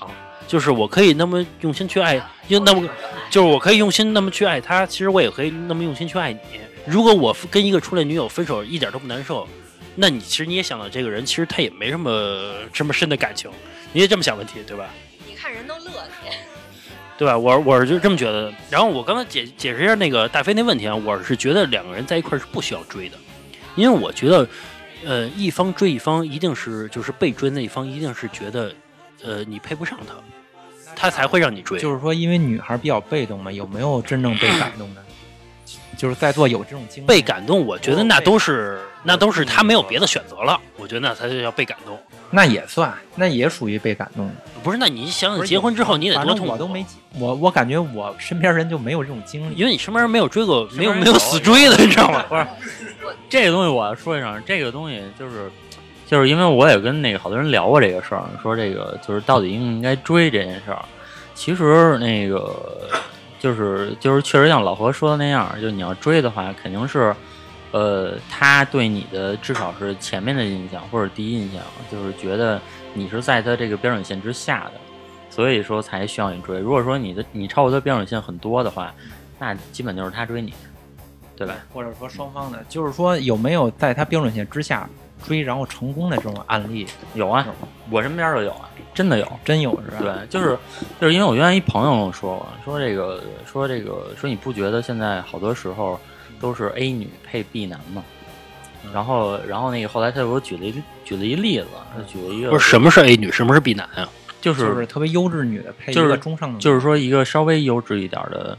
就是我可以那么用心去爱，用那么就是我可以用心那么去爱他，其实我也可以那么用心去爱你。如果我跟一个初恋女友分手一点都不难受，那你其实你也想到这个人，其实他也没什么这么深的感情，你也这么想问题，对吧？你看人都乐你。对吧？我我是就这么觉得。然后我刚才解解释一下那个大飞那问题啊，我是觉得两个人在一块是不需要追的，因为我觉得，呃，一方追一方一定是就是被追那一方一定是觉得，呃，你配不上他，他才会让你追。就是说，因为女孩比较被动嘛，有没有真正被感动的？就是在座有这种经历被感动，我觉得那都是那都是他没有别的选择了，我觉得那才叫被感动。那也算，那也属于被感动。不是，那你想想结婚之后你得多痛苦，我都没，我我感觉我身边人就没有这种经历。因为你身边人没有追过，没有没有死追的，你知道吗？(laughs) 不是，这个东西我要说一声，这个东西就是，就是因为我也跟那个好多人聊过这个事儿，说这个就是到底应不应该追这件事儿。其实那个就是就是确实像老何说的那样，就你要追的话，肯定是，呃，他对你的至少是前面的印象或者第一印象，就是觉得你是在他这个标准线之下的，所以说才需要你追。如果说你的你超过他标准线很多的话，那基本就是他追你，对吧？或者说双方的，就是说有没有在他标准线之下追然后成功的这种案例？有啊，我身边就有啊，真的有。真有是吧？对，就是就是因为我原来一朋友跟我说过，说这个说这个说你不觉得现在好多时候都是 A 女配 B 男吗？然后然后那个后来他给我举了一举了一例子，他举了一个不是什么是 A 女，什么是 B 男啊？就就是是特别优质女的配一就是个中上的女，就是说一个稍微优质一点的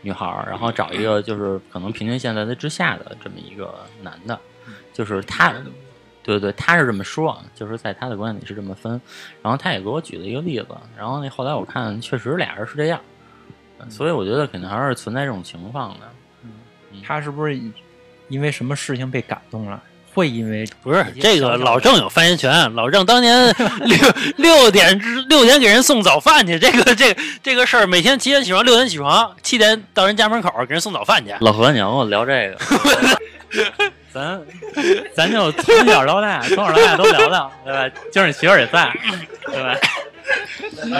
女孩，然后找一个就是可能平均线在她之下的这么一个男的，就是他，对对对，他是这么说，啊，就是在他的观点里是这么分，然后他也给我举了一个例子，然后那后来我看确实俩人是这样，所以我觉得肯定还是存在这种情况的。他是不是因为什么事情被感动了？会因为不是这个老郑有发言权，老郑当年六六点之六点给人送早饭去，这个这个这个事儿，每天七点起床，六点起床，七点到人家门口给人送早饭去。老何，你要跟我聊这个，(laughs) 咱咱就从小到大，从小到大都聊聊，对吧？今儿你媳妇儿也在，对吧？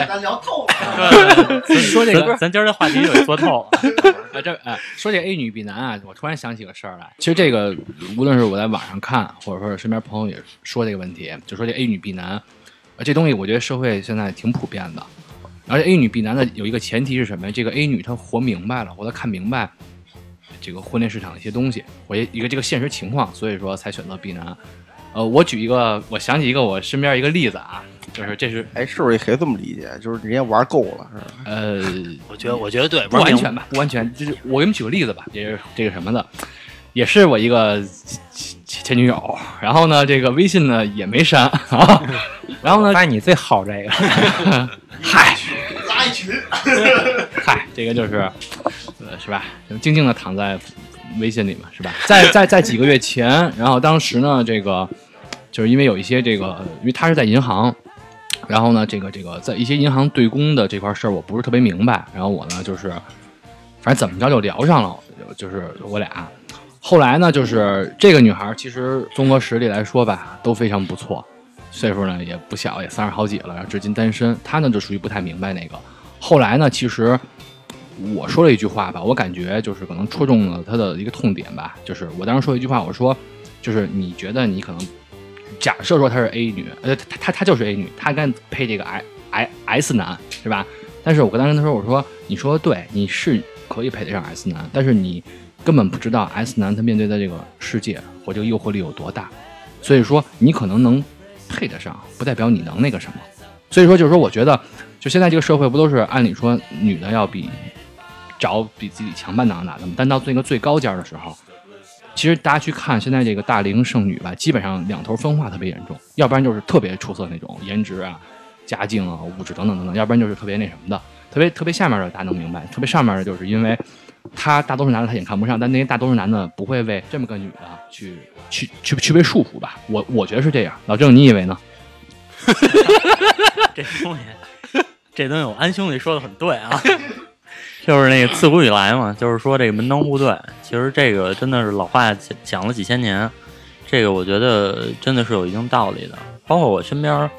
咱聊透了。(laughs) 对说这个咱咱今儿这话题就给说透了。(laughs) 啊，这哎，说这 A 女 B 男啊，我突然想起个事儿来。其实这个无论是我在网上看，或者说是身边朋友也说这个问题，就说这 A 女 B 男，啊，这东西我觉得社会现在挺普遍的。而且 A 女 B 男的有一个前提是什么呀？这个 A 女她活明白了，或者看明白这个婚恋市场的一些东西，或者一个这个现实情况，所以说才选择避难。呃，我举一个，我想起一个我身边一个例子啊，就是这是哎，是不是也可以这么理解？就是人家玩够了，是吧？呃我觉得我觉得对，不完全吧，不完全，就是我给你们举个例子吧，也是这个什么的，也是我一个前前女友，然后呢，这个微信呢也没删啊，然后呢，发现你最好这个，(laughs) 嗨，拉一群，嗨，这个就是，是吧？就静静的躺在微信里嘛，是吧？在在在几个月前，然后当时呢，这个就是因为有一些这个，因为他是在银行，然后呢，这个这个在一些银行对公的这块事儿，我不是特别明白，然后我呢就是，反正怎么着就聊上了，就是我俩。后来呢，就是这个女孩，其实综合实力来说吧，都非常不错，岁数呢也不小，也三十好几了，然后至今单身。她呢就属于不太明白那个。后来呢，其实我说了一句话吧，我感觉就是可能戳中了他的一个痛点吧，就是我当时说一句话，我说就是你觉得你可能假设说她是 A 女，呃，她她她就是 A 女，她该配这个 I I S 男是吧？但是我跟当时她说，我说你说对，你是可以配得上 S 男，但是你根本不知道 S 男他面对的这个世界或这个诱惑力有多大，所以说你可能能配得上，不代表你能那个什么。所以说就是说，我觉得就现在这个社会不都是按理说女的要比找比自己强半档的男的吗？但到那个最高尖的时候，其实大家去看现在这个大龄剩女吧，基本上两头分化特别严重，要不然就是特别出色那种颜值啊、家境啊、物质等等等等，要不然就是特别那什么的，特别特别下面的大家能明白，特别上面的就是因为他大多数男的他也看不上，但那些大多数男的不会为这么个女的去去去去被束缚吧？我我觉得是这样。老郑，你以为呢？(laughs) 这东西，这东西我安兄弟说的很对啊，就是那个自古以来嘛，就是说这个门当户对，其实这个真的是老话讲了几千年，这个我觉得真的是有一定道理的。包括我身边，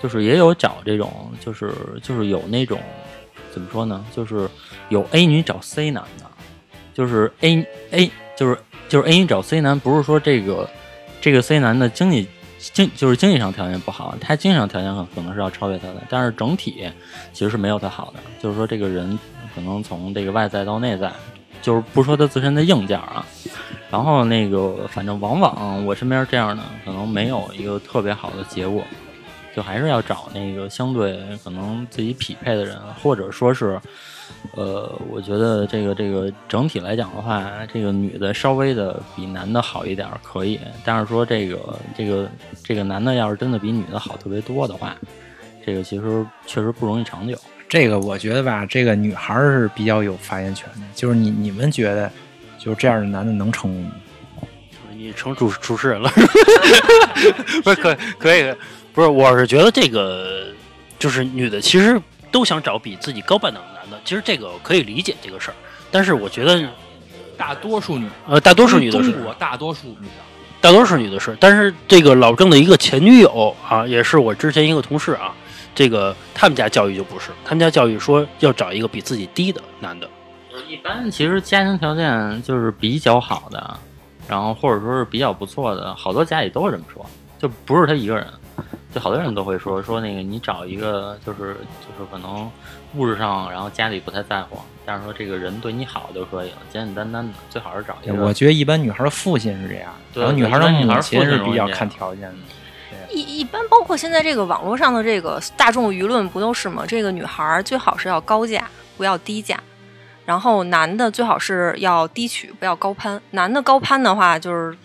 就是也有找这种，就是就是有那种怎么说呢，就是有 A 女找 C 男的，就是 A A 就是就是 A 女找 C 男，不是说这个这个 C 男的经济经就是经济上条件不好，他经济上条件可能是要超越他的，但是整体其实是没有他好的。就是说这个人可能从这个外在到内在，就是不说他自身的硬件啊，然后那个反正往往我身边这样的可能没有一个特别好的结果，就还是要找那个相对可能自己匹配的人，或者说是。呃，我觉得这个这个整体来讲的话，这个女的稍微的比男的好一点可以，但是说这个这个这个男的要是真的比女的好特别多的话，这个其实确实不容易长久。这个我觉得吧，这个女孩儿是比较有发言权的。就是你你们觉得，就是这样的男的能成功吗？你成主主持人了，(laughs) 不是可可以，不是，我是觉得这个就是女的其实都想找比自己高半档的男的，其实这个可以理解这个事儿，但是我觉得大多数女，呃，大多数女的是中国大多数女的，大多数女的是，但是这个老郑的一个前女友啊，也是我之前一个同事啊，这个他们家教育就不是，他们家教育说要找一个比自己低的男的，一般其实家庭条件就是比较好的，然后或者说是比较不错的，好多家里都是这么说，就不是他一个人，就好多人都会说说那个你找一个就是就是可能物质上，然后家里不太在乎，但是说这个人对你好就可以了，简简单单的，最好是找一个。我觉得一般女孩的父亲是这样，然后女孩的母亲是比较看条件的。一一般包括现在这个网络上的这个大众舆论不都是吗？这个女孩儿最好是要高价，不要低价。然后男的最好是要低取，不要高攀。男的高攀的话，就是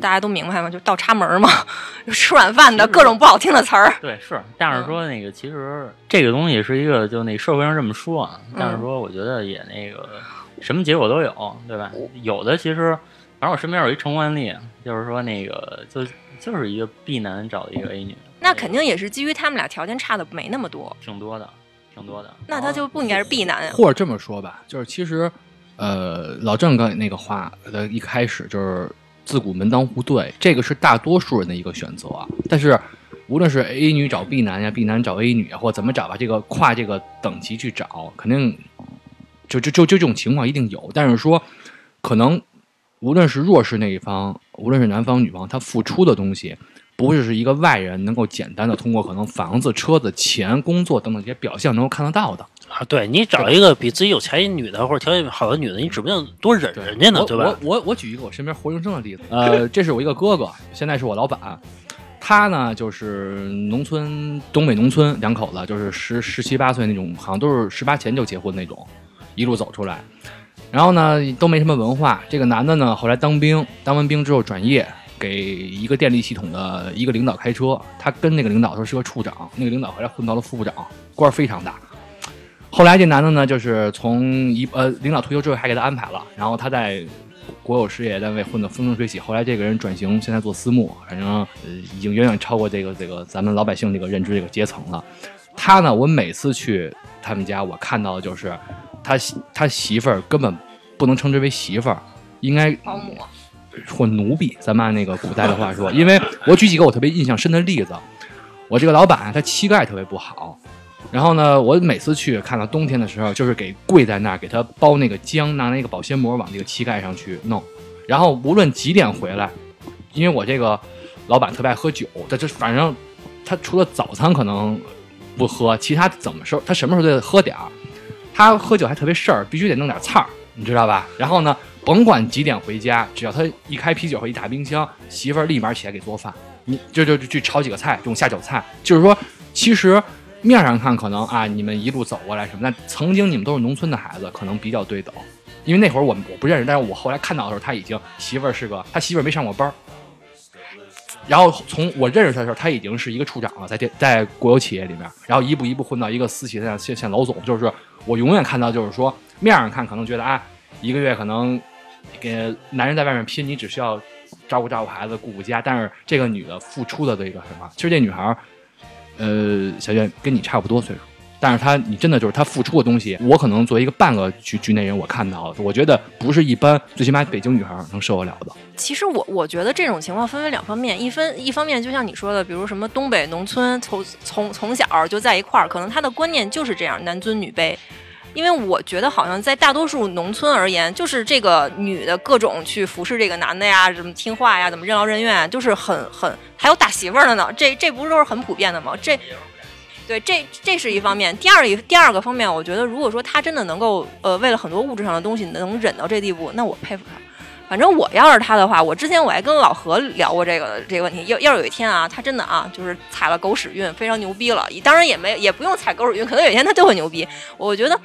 大家都明白吗？就倒插门嘛，(laughs) 就吃软饭的各种不好听的词儿。对，是，但是说那个其实这个东西是一个，就那社会上这么说啊，但嗯是说我觉得也那个什么结果都有，对吧？有的其实，反正我身边有一成功案例，就是说那个就就是一个 B 男找的一个 A 女，那肯定也是基于他们俩条件差的没那么多，挺多的，挺多的。那他就不应该是 B 男呀。或者这么说吧，就是其实，呃，老郑刚才那个话的一开始就是自古门当户对，这个是大多数人的一个选择啊。但是无论是 A 女找 B 男呀，B 男找 A 女啊，或怎么找吧，这个跨这个等级去找，肯定就就就就这种情况一定有。但是说，可能无论是弱势那一方，无论是男方女方，他付出的东西不是是一个外人能够简单的通过可能房子、车子、钱、工作等等这些表象能够看得到的。啊，对你找一个比自己有钱一女的或者条件好的女的，你指不定多忍人家呢，我对吧？我我我举一个我身边活生生的例子，呃，这是我一个哥哥，现在是我老板。他呢，就是农村东北农村两口子，就是十十七八岁那种，好像都是十八前就结婚那种，一路走出来。然后呢，都没什么文化。这个男的呢，后来当兵，当完兵之后转业，给一个电力系统的一个领导开车。他跟那个领导说是个处长，那个领导后来混到了副部长，官儿非常大。后来这男的呢，就是从一呃领导退休之后还给他安排了，然后他在国有事业单位混得风生水起。后来这个人转型，现在做私募，反正呃已经远远超过这个这个咱们老百姓这个认知这个阶层了。他呢，我每次去他们家，我看到的就是他媳他媳妇儿根本不能称之为媳妇儿，应该保姆，或奴婢，咱们按那个古代的话说。因为我举几个我特别印象深的例子，我这个老板他膝盖特别不好，然后呢，我每次去看到冬天的时候，就是给跪在那儿给他包那个浆，拿那个保鲜膜往这个膝盖上去弄，然后无论几点回来，因为我这个老板特别爱喝酒，他这反正他除了早餐可能不喝，其他怎么时候他什么时候都得喝点儿。他喝酒还特别事儿，必须得弄点菜儿，你知道吧？然后呢，甭管几点回家，只要他一开啤酒和一打冰箱，媳妇儿立马起来给做饭，你就就就去炒几个菜，这种下酒菜。就是说，其实面上看可能啊，你们一路走过来什么，但曾经你们都是农村的孩子，可能比较对等。因为那会儿我我不认识，但是我后来看到的时候，他已经媳妇儿是个他媳妇儿没上过班儿，然后从我认识他的时候，他已经是一个处长了，在电在国有企业里面，然后一步一步混到一个私企，的像像老总，就是我永远看到就是说面上看可能觉得啊，一个月可能给男人在外面拼，你只需要照顾照顾孩子，顾顾家，但是这个女的付出的这个什么，其实这女孩，呃，小月跟你差不多岁数。但是他，你真的就是他付出的东西，我可能作为一个半个局局内人，我看到了，我觉得不是一般，最起码北京女孩能受得了的。其实我我觉得这种情况分为两方面，一分一方面就像你说的，比如什么东北农村从从从小就在一块儿，可能他的观念就是这样，男尊女卑。因为我觉得好像在大多数农村而言，就是这个女的各种去服侍这个男的呀，怎么听话呀，怎么任劳任怨，就是很很还有打媳妇儿的呢，这这不是都是很普遍的吗？这。对，这这是一方面。第二一第二个方面，我觉得如果说他真的能够，呃，为了很多物质上的东西能忍到这地步，那我佩服他。反正我要是他的话，我之前我还跟老何聊过这个这个问题。要要是有一天啊，他真的啊，就是踩了狗屎运，非常牛逼了。当然也没也不用踩狗屎运，可能有一天他就会牛逼。我觉得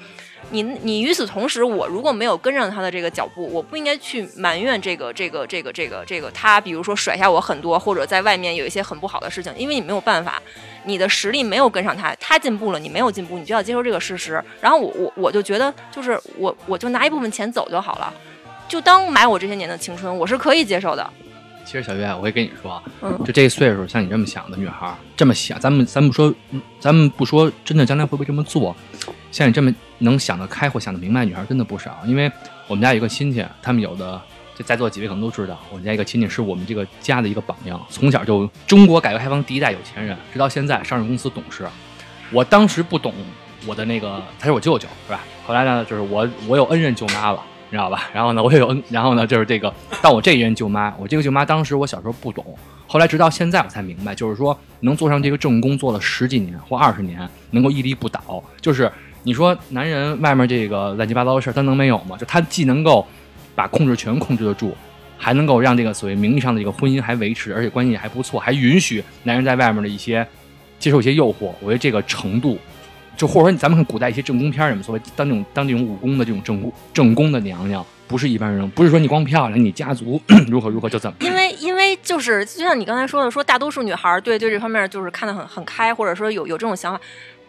你你与此同时，我如果没有跟上他的这个脚步，我不应该去埋怨这个这个这个这个这个他，比如说甩下我很多，或者在外面有一些很不好的事情，因为你没有办法。你的实力没有跟上他，他进步了，你没有进步，你就要接受这个事实。然后我我我就觉得，就是我我就拿一部分钱走就好了，就当买我这些年的青春，我是可以接受的。其实小月，我会跟你说，嗯就这岁数，像你这么想的女孩儿，这么想，咱们咱们不说，嗯咱们不说真的将来会不会这么做，像你这么能想得开或想得明白女孩儿真的不少。因为我们家有一个亲戚，他们有的这在座几位可能都知道，我们家一个亲戚是我们这个家的一个榜样，从小就中国改革开放第一代有钱人，直到现在上市公司董事。我当时不懂我的那个，他是我舅舅是吧？后来呢，就是我我有恩人舅妈了。你知道吧？然后呢，我也有恩，然后呢，就是这个但我这一任舅妈，我这个舅妈当时我小时候不懂，后来直到现在我才明白，就是说能做上这个正宫，做了十几年或二十年，能够屹立不倒，就是你说男人外面这个乱七八糟的事，他能没有吗？就他既能够把控制权控制得住，还能够让这个所谓名义上的这个婚姻还维持，而且关系还不错，还允许男人在外面的一些接受一些诱惑，我觉得这个程度。就或者说咱们看古代一些正宫片儿里面，所谓当这种当这种武功的这种正宫正宫的娘娘，不是一般人，不是说你光漂亮，你家族 (coughs) 如何如何就怎么。因为因为就是就像你刚才说的，说大多数女孩儿对对这方面就是看得很很开，或者说有有这种想法，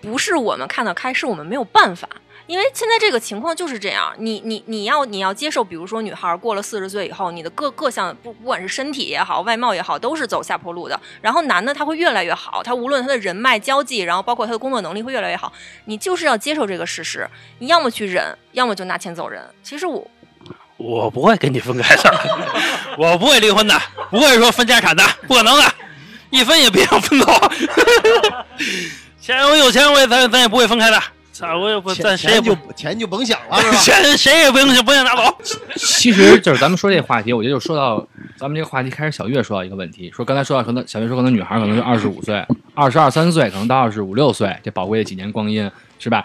不是我们看得开，是我们没有办法。因为现在这个情况就是这样，你你你要你要接受，比如说女孩儿过了四十岁以后，你的各各项不不管是身体也好，外貌也好，都是走下坡路的。然后男的他会越来越好，他无论他的人脉交际，然后包括他的工作能力会越来越好。你就是要接受这个事实，你要么去忍，要么就拿钱走人。其实我我不会跟你分开的，(laughs) 我不会离婚的，不会说分家产的，不可能的，一分也别想分走。(laughs) 钱我有钱，我也咱咱也不会分开的。操，我也不，咱谁也不钱就钱就甭想了，(laughs) 是吧？钱谁也不用不想拿走。其实就是咱们说这个话题，我觉得就说到咱们这个话题开始，小月说到一个问题，说刚才说到可能小月说可能女孩可能就二十五岁、二十二三岁，可能到二十五六岁这宝贵的几年光阴，是吧？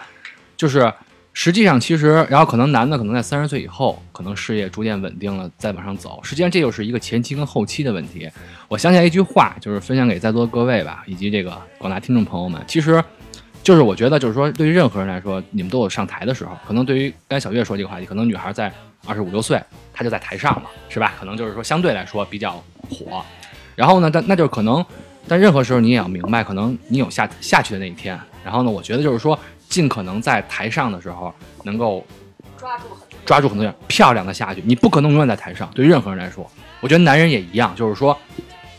就是实际上其实，然后可能男的可能在三十岁以后，可能事业逐渐稳定了，再往上走。实际上这就是一个前期跟后期的问题。我想起来一句话，就是分享给在座各位吧，以及这个广大听众朋友们。其实，就是我觉得，就是说，对于任何人来说，你们都有上台的时候。可能对于刚才小月说这个话题，可能女孩在二十五六岁，她就在台上了，是吧？可能就是说相对来说比较火。然后呢，但那就是可能，但任何时候你也要明白，可能你有下下去的那一天。然后呢，我觉得就是说，尽可能在台上的时候能够抓住很多抓住很多人，漂亮的下去。你不可能永远在台上，对于任何人来说，我觉得男人也一样，就是说，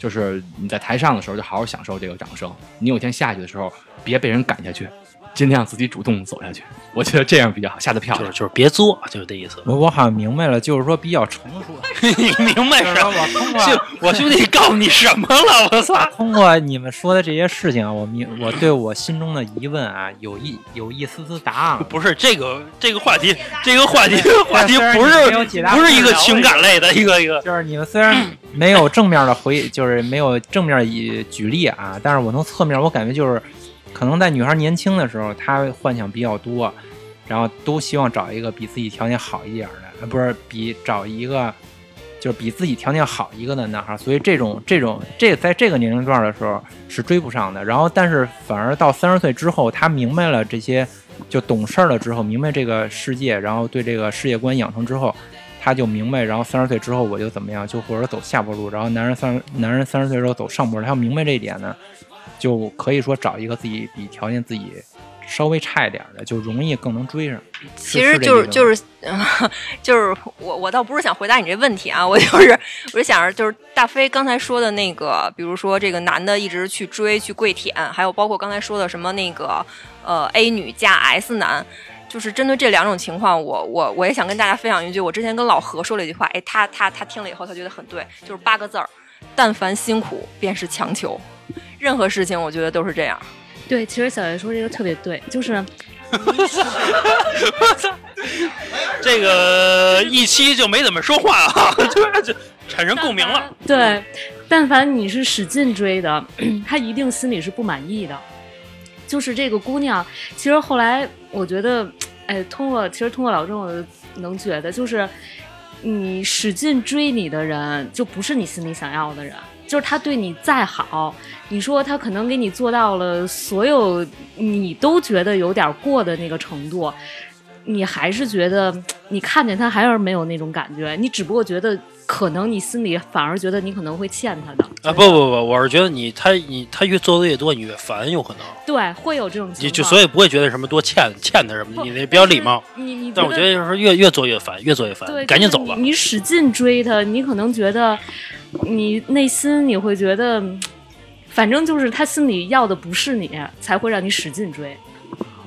就是你在台上的时候就好好享受这个掌声。你有一天下去的时候，别被人赶下去，尽量自己主动走下去。我觉得这样比较好，下得漂亮。就是就是别作，就是这意思。我我好像明白了，就是说比较成熟。(laughs) 你明白什么？我通过就我兄弟告诉你什么了？我操！通过你们说的这些事情啊，我明我对我心中的疑问啊，有一有一丝丝答案。不是这个这个话题，这个话题话题不是不是一个情感类的一个一个。就是你们虽然没有正面的回，(laughs) 就是没有正面以举例啊，但是我从侧面我感觉就是，可能在女孩年轻的时候，她幻想比较多，然后都希望找一个比自己条件好一点的，呃，不是比找一个就是比自己条件好一个的男孩，所以这种这种这在这个年龄段的时候是追不上的。然后，但是反而到三十岁之后，她明白了这些，就懂事了之后，明白这个世界，然后对这个世界观养成之后，他就明白，然后三十岁之后我就怎么样，就或者走下坡路。然后男人三男人三十岁之后走上坡路，他要明白这一点呢，就可以说找一个自己比条件自己稍微差一点的，就容易更能追上。其实就是就是是 (laughs) 就是我我倒不是想回答你这问题啊，我就是我就想着就是大飞刚才说的那个，比如说这个男的一直去追去跪舔，还有包括刚才说的什么那个呃 A 女加 S 男。就是针对这两种情况，我我我也想跟大家分享一句，我之前跟老何说了一句话，哎，他他他听了以后，他觉得很对，就是八个字儿：但凡辛苦，便是强求。任何事情，我觉得都是这样。对，其实小爷说这个特别对，就是 (laughs) 这个一期就没怎么说话啊，(laughs) 就就产生共鸣了。对，但凡你是使劲追的，(clears throat) 他一定心里是不满意的。就是这个姑娘，其实后来我觉得，哎，通过其实通过老郑，我能觉得，就是你使劲追你的人，就不是你心里想要的人。就是他对你再好，你说他可能给你做到了所有你都觉得有点过的那个程度，你还是觉得你看见他还是没有那种感觉，你只不过觉得可能你心里反而觉得你可能会欠他的啊，不不不，我是觉得你他你他越做的越多，你越烦，有可能。对，会有这种情况。你就所以不会觉得什么多欠欠他什么，你那比较礼貌。你你，但我觉得就是越越做越烦，越做越烦，，赶紧走吧就是。你你使劲追他，你可能觉得你内心你会觉得，嗯反正就是他心里要的不是你，才会让你使劲追。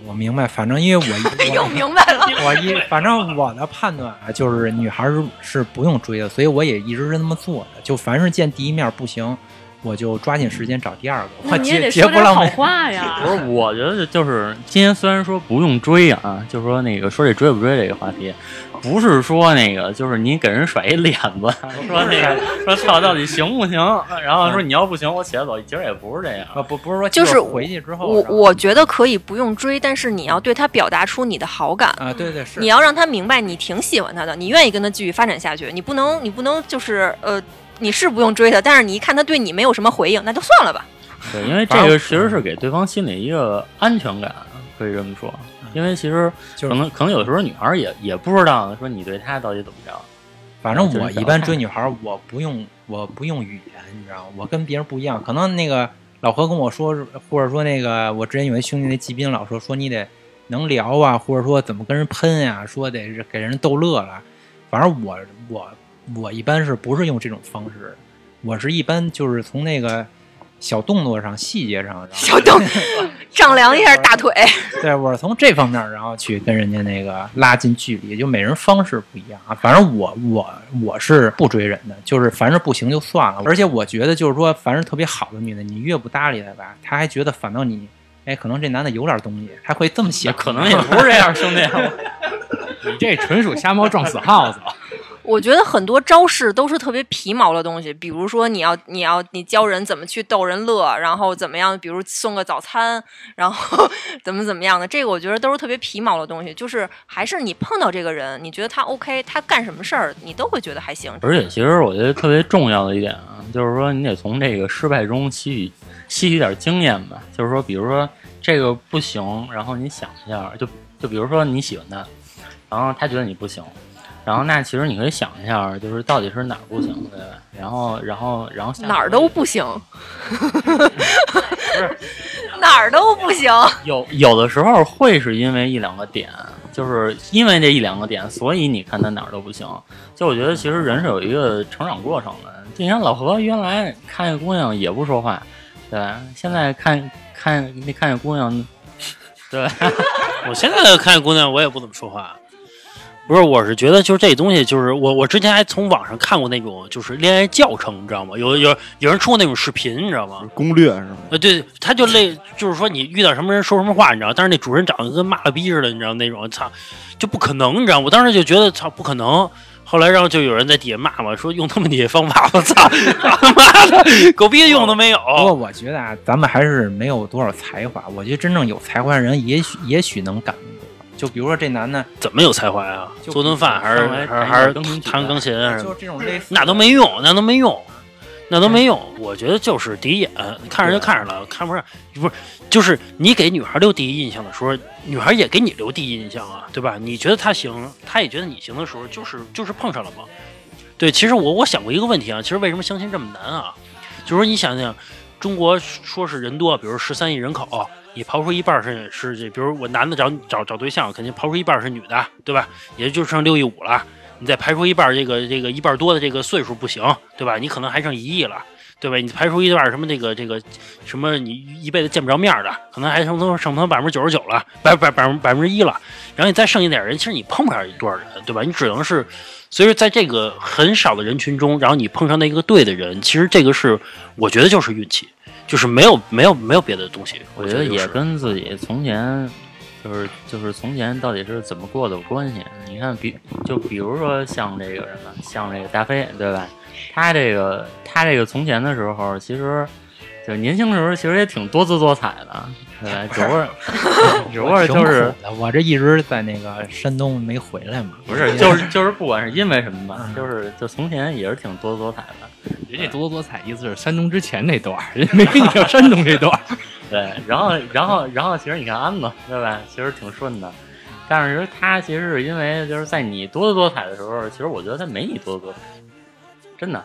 我明白，反正因为我 (laughs) 又我明白了，我一反正我的判断啊，就是女孩是是不用追的，所以我也一直是那么做的。就凡是见第一面不行，我就抓紧时间找第二个，我那你也得说点好不浪费。话呀。(laughs) 不是，我觉得就是今天虽然说不用追啊，就是说那个说这追不追这个话题，不是说那个就是你给人甩一脸子，(laughs) 说那个说操到底行不行，然后说你要不行我起来走，其实也不是这样。啊，不不是说就是回去之后，我我觉得可以不用追，但是你要对他表达出你的好感。啊，对对是，你要让他明白你挺喜欢他的，你愿意跟他继续发展下去。你不能，你不能就是呃，你是不用追他，但是你一看他对你没有什么回应，那就算了吧。对，因为这个其实是给对方心里一个安全感，可以这么说。因为其实就是可能可能有时候女孩儿也也不知道说你对她到底怎么着。反正我一般追女孩儿，我不用我不用语言，你知道吗？我跟别人不一样。可能那个老何跟我说，或者说那个我之前有一兄弟那季斌老说说你得能聊啊，或者说怎么跟人喷呀、说得是给人逗乐了。反正我我我一般是不是用这种方式？我是一般就是从那个小动作上、细节上，然后小动 (laughs) 丈量一下大腿，对，我是从这方面，然后去跟人家那个拉近距离，就每人方式不一样啊。反正我我我是不追人的，就是凡是不行就算了。而且我觉得就是说，凡是特别好的女的，你越不搭理她吧，她还觉得反倒你，哎，可能这男的有点东西，还会这么想。可能也不是这样，兄弟。(laughs) 你这纯属瞎猫撞死耗子。我觉得很多招式都是特别皮毛的东西，比如说你要你要你教人怎么去逗人乐，然后怎么样，比如送个早餐，然后 (laughs) 怎么怎么样的，这个我觉得都是特别皮毛的东西。就是还是你碰到这个人，你觉得他 OK，他干什么事儿你都会觉得还行。而且其实我觉得特别重要的一点啊，就是说你得从这个失败中吸取吸取点经验吧。就是说，比如说这个不行，然后你想一下，就就比如说你喜欢他，然后他觉得你不行。然后那其实你可以想一下，就是到底是哪儿不行，对吧？然后然后然后 (laughs) 哪儿都不行，不是哪儿都不行。有有的时候会是因为一两个点，就是因为这一两个点，所以你看他哪儿都不行。就我觉得其实人是有一个成长过程的。就你看老何原来看见姑娘也不说话，对吧？现在看看那看见姑娘，对，(laughs) 我现在看见姑娘，我也不怎么说话。不是，我是觉得就是这东西，就是我我之前还从网上看过那种就是恋爱教程，你知道吗？有有有人出过那种视频，你知道吗？攻略是吗？呃，对，他就类就是说你遇到什么人说什么话，你知道？但是那主人长得跟妈了逼似的，你知道那种，操，就不可能，你知道？我当时就觉得操不可能。后来然后就有人在底下骂嘛，说用他们那些方法，我操，他 (laughs) 妈的狗逼用都没有。不过我觉得啊，咱们还是没有多少才华。我觉得真正有才华的人，也许也许能感动对方。就比如说这男的，怎么有才华啊？做顿饭还是还是还是弹个钢琴曲弹钢琴啊？就是这种类似，那都没用，那都没用，那都没用。我觉得就是第一眼看着就看上了，看不上不是，就是你给女孩留第一印象的时候，女孩也给你留第一印象啊，对吧？你觉得她行，她也觉得你行的时候，就是就是碰上了嘛。对，其实我我想过一个问题啊，其实为什么相亲这么难啊？就是说你想想，中国说是人多，比如十三亿人口，你刨出一半是是这，比如我男的找找找对象，肯定刨出一半是女的，对吧？也就剩六亿五了。你再排除一半这个这个一半多的这个岁数不行，对吧？你可能还剩一亿了，对吧？你排除一段什么这个这个什么你一辈子见不着面的，可能还剩剩剩他百分之九十九了，百百百分百分之一了。然后你再剩一点人，其实你碰不上多少人，对吧？你只能是，所以说在这个很少的人群中，然后你碰上那个对的人，其实这个是我觉得就是运气，就是没有没有没有别的东西。我觉得也跟自己从前就是就是从前到底是怎么过的有关系。你看，比就比如说像这个什么，像这个大飞，对吧？他这个他这个从前的时候，其实就年轻的时候，其实也挺多姿多彩的，对吧？只不过 (laughs) 只不过就是我这一直在那个山东没回来嘛，不是就是 (laughs) 就是不管是因为什么吧，就是就从前也是挺多姿多彩的。人家多姿多彩意思是山东之前那段儿，人家没跟你说山东这段儿。(laughs) 对，然后然后然后，其实你看安子，对吧？其实挺顺的，但是他其实是因为就是在你多姿多彩的时候，其实我觉得他没你多姿多彩，真的。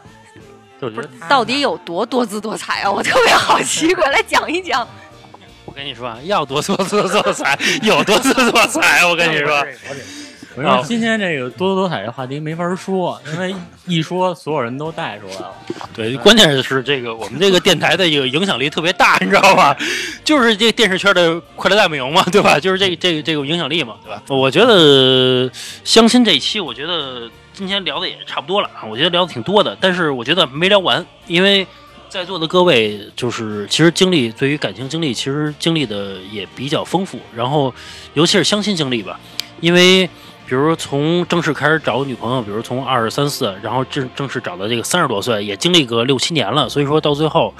就我觉得到底有多多姿多彩啊？我特别好奇，(laughs) 快来讲一讲。我跟你说，啊，要多姿多多彩，有多姿多彩。我跟你说，我说今天这个多姿多彩这话题没法说，因为一说所有人都带出来了。对，关键是这个我们这个电台的一个影响力特别大，你知道吧？就是这电视圈的快乐大本营嘛，对吧？就是这这个这个影响力嘛，对吧？我觉得相亲这一期，我觉得今天聊的也差不多了啊，我觉得聊的挺多的，但是我觉得没聊完，因为在座的各位就是其实经历对于感情经历，其实经历的也比较丰富，然后尤其是相亲经历吧，因为。比如从正式开始找女朋友，比如从二十三四，然后正正式找到这个三十多岁，也经历个六七年了，所以说到最后，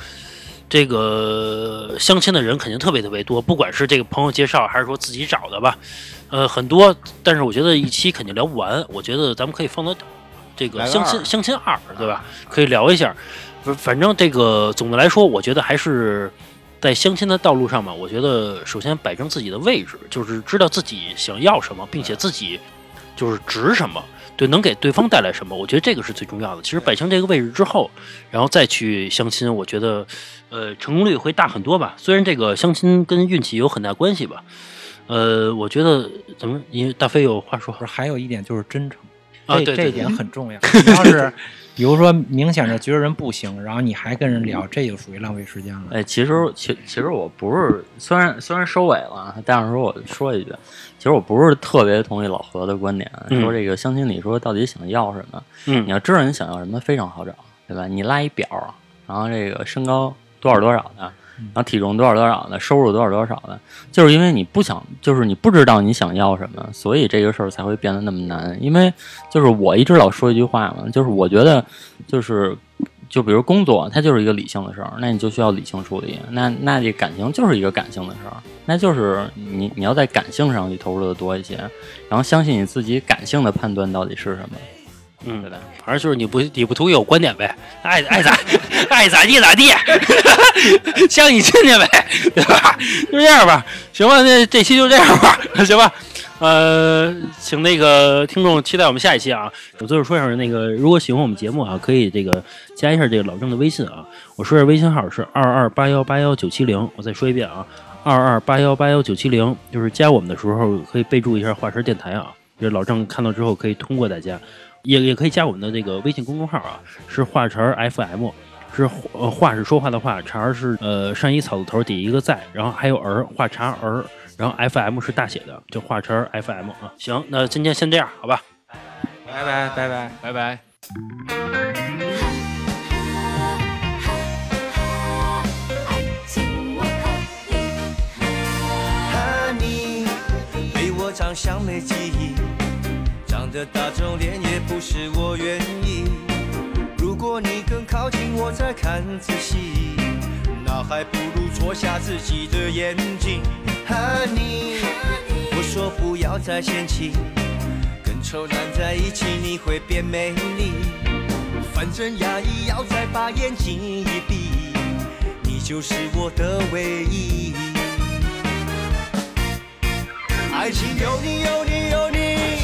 这个相亲的人肯定特别特别多，不管是这个朋友介绍还是说自己找的吧，呃，很多。但是我觉得一期肯定聊不完，我觉得咱们可以放到这个相亲相亲二，对吧？可以聊一下。不反正这个总的来说，我觉得还是在相亲的道路上嘛，我觉得首先摆正自己的位置，就是知道自己想要什么，并且自己就是值什么，对，能给对方带来什么，我觉得这个是最重要的。其实摆正这个位置之后，然后再去相亲，我觉得呃成功率会大很多吧。虽然这个相亲跟运气有很大关系吧，呃，我觉得怎么，因为大飞有话说不是还有一点就是真诚，啊，对对这这一点很重要。你要是比如说明显的觉得人不行，然后你还跟人聊，这就属于浪费时间了。哎，其实其其实我不是，虽然虽然收尾了，但是说我说一句，其实我不是特别同意老何的观点，嗯说这个相亲你说到底想要什么？嗯你要知道你想要什么非常好找，对吧？你拉一表，然后这个身高多少多少的，然后体重多少多少的，收入多少多少的，就是因为你不想，就是你不知道你想要什么，所以这个事儿才会变得那么难。因为就是我一直老说一句话嘛，就是我觉得就是。就比如工作，它就是一个理性的事儿，那你就需要理性处理。那那这感情就是一个感性的事儿，那就是你你要在感性上去投入的多一些，然后相信你自己感性的判断到底是什么，嗯对，吧？反正就是你不你不同意我观点呗，爱 (laughs) 爱咋爱咋地咋地，(laughs) 相你亲戚呗，对吧？就这样吧，行吧，那这期就这样吧，(laughs) 行吧。呃，请那个听众期待我们下一期啊。我最后说一下，那个如果喜欢我们节目啊，可以这个加一下这个老郑的微信啊。我说一下微信号是二二八幺八幺九七零，我再说一遍啊，二二八幺八幺九七零，就是加我们的时候可以备注一下“化石电台”啊，就是老郑看到之后可以通过大家，也也可以加我们的这个微信公众号啊，是华晨 FM。是呃话是说话的话，茬儿是呃上一草字头底一个在，然后还有儿话茬儿，然后 FM 是大写的，就话茬 FM 啊。行，那今天先这样，好吧？拜拜拜拜。拜拜。爱情我的。大众脸也不是我愿意。如果你更靠近我再看仔细，那还不如戳瞎自己的眼睛。和你，我说不要再嫌弃，跟丑男在一起你会变美丽。反正压抑要再把眼睛一闭，你就是我的唯一。爱情有你有你有你，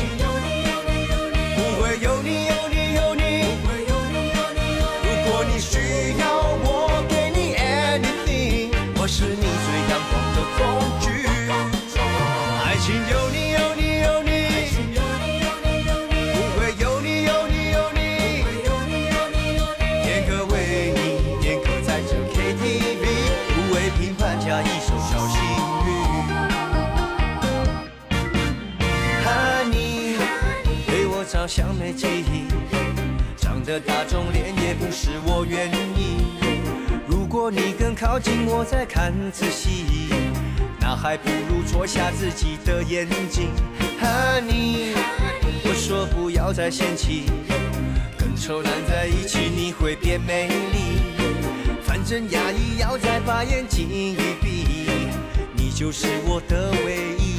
对我长相没记忆，长得大众脸也不是我愿意。如果你更靠近我再看仔细，那还不如戳瞎自己的眼睛。和你，我说不要再嫌弃，跟丑男在一起你会变美丽。反正压抑要再把眼睛一闭，你就是我的唯一。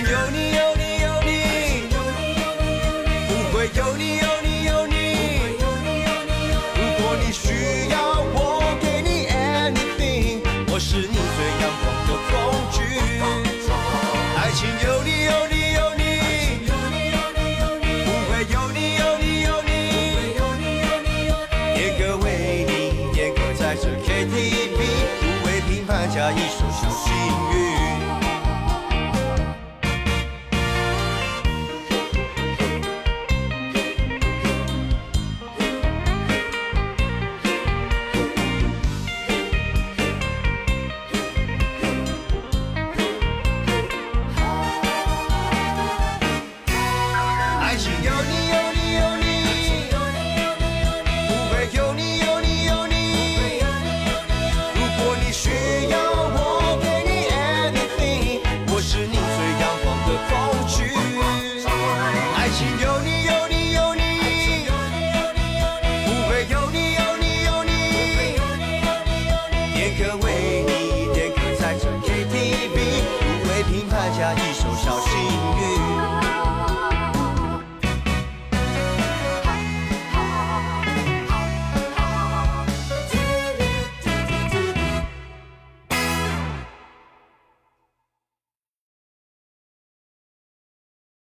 有你有你有你，不会有你有你有你。如果你需要我给你 anything，我是你最阳光的工具。爱情有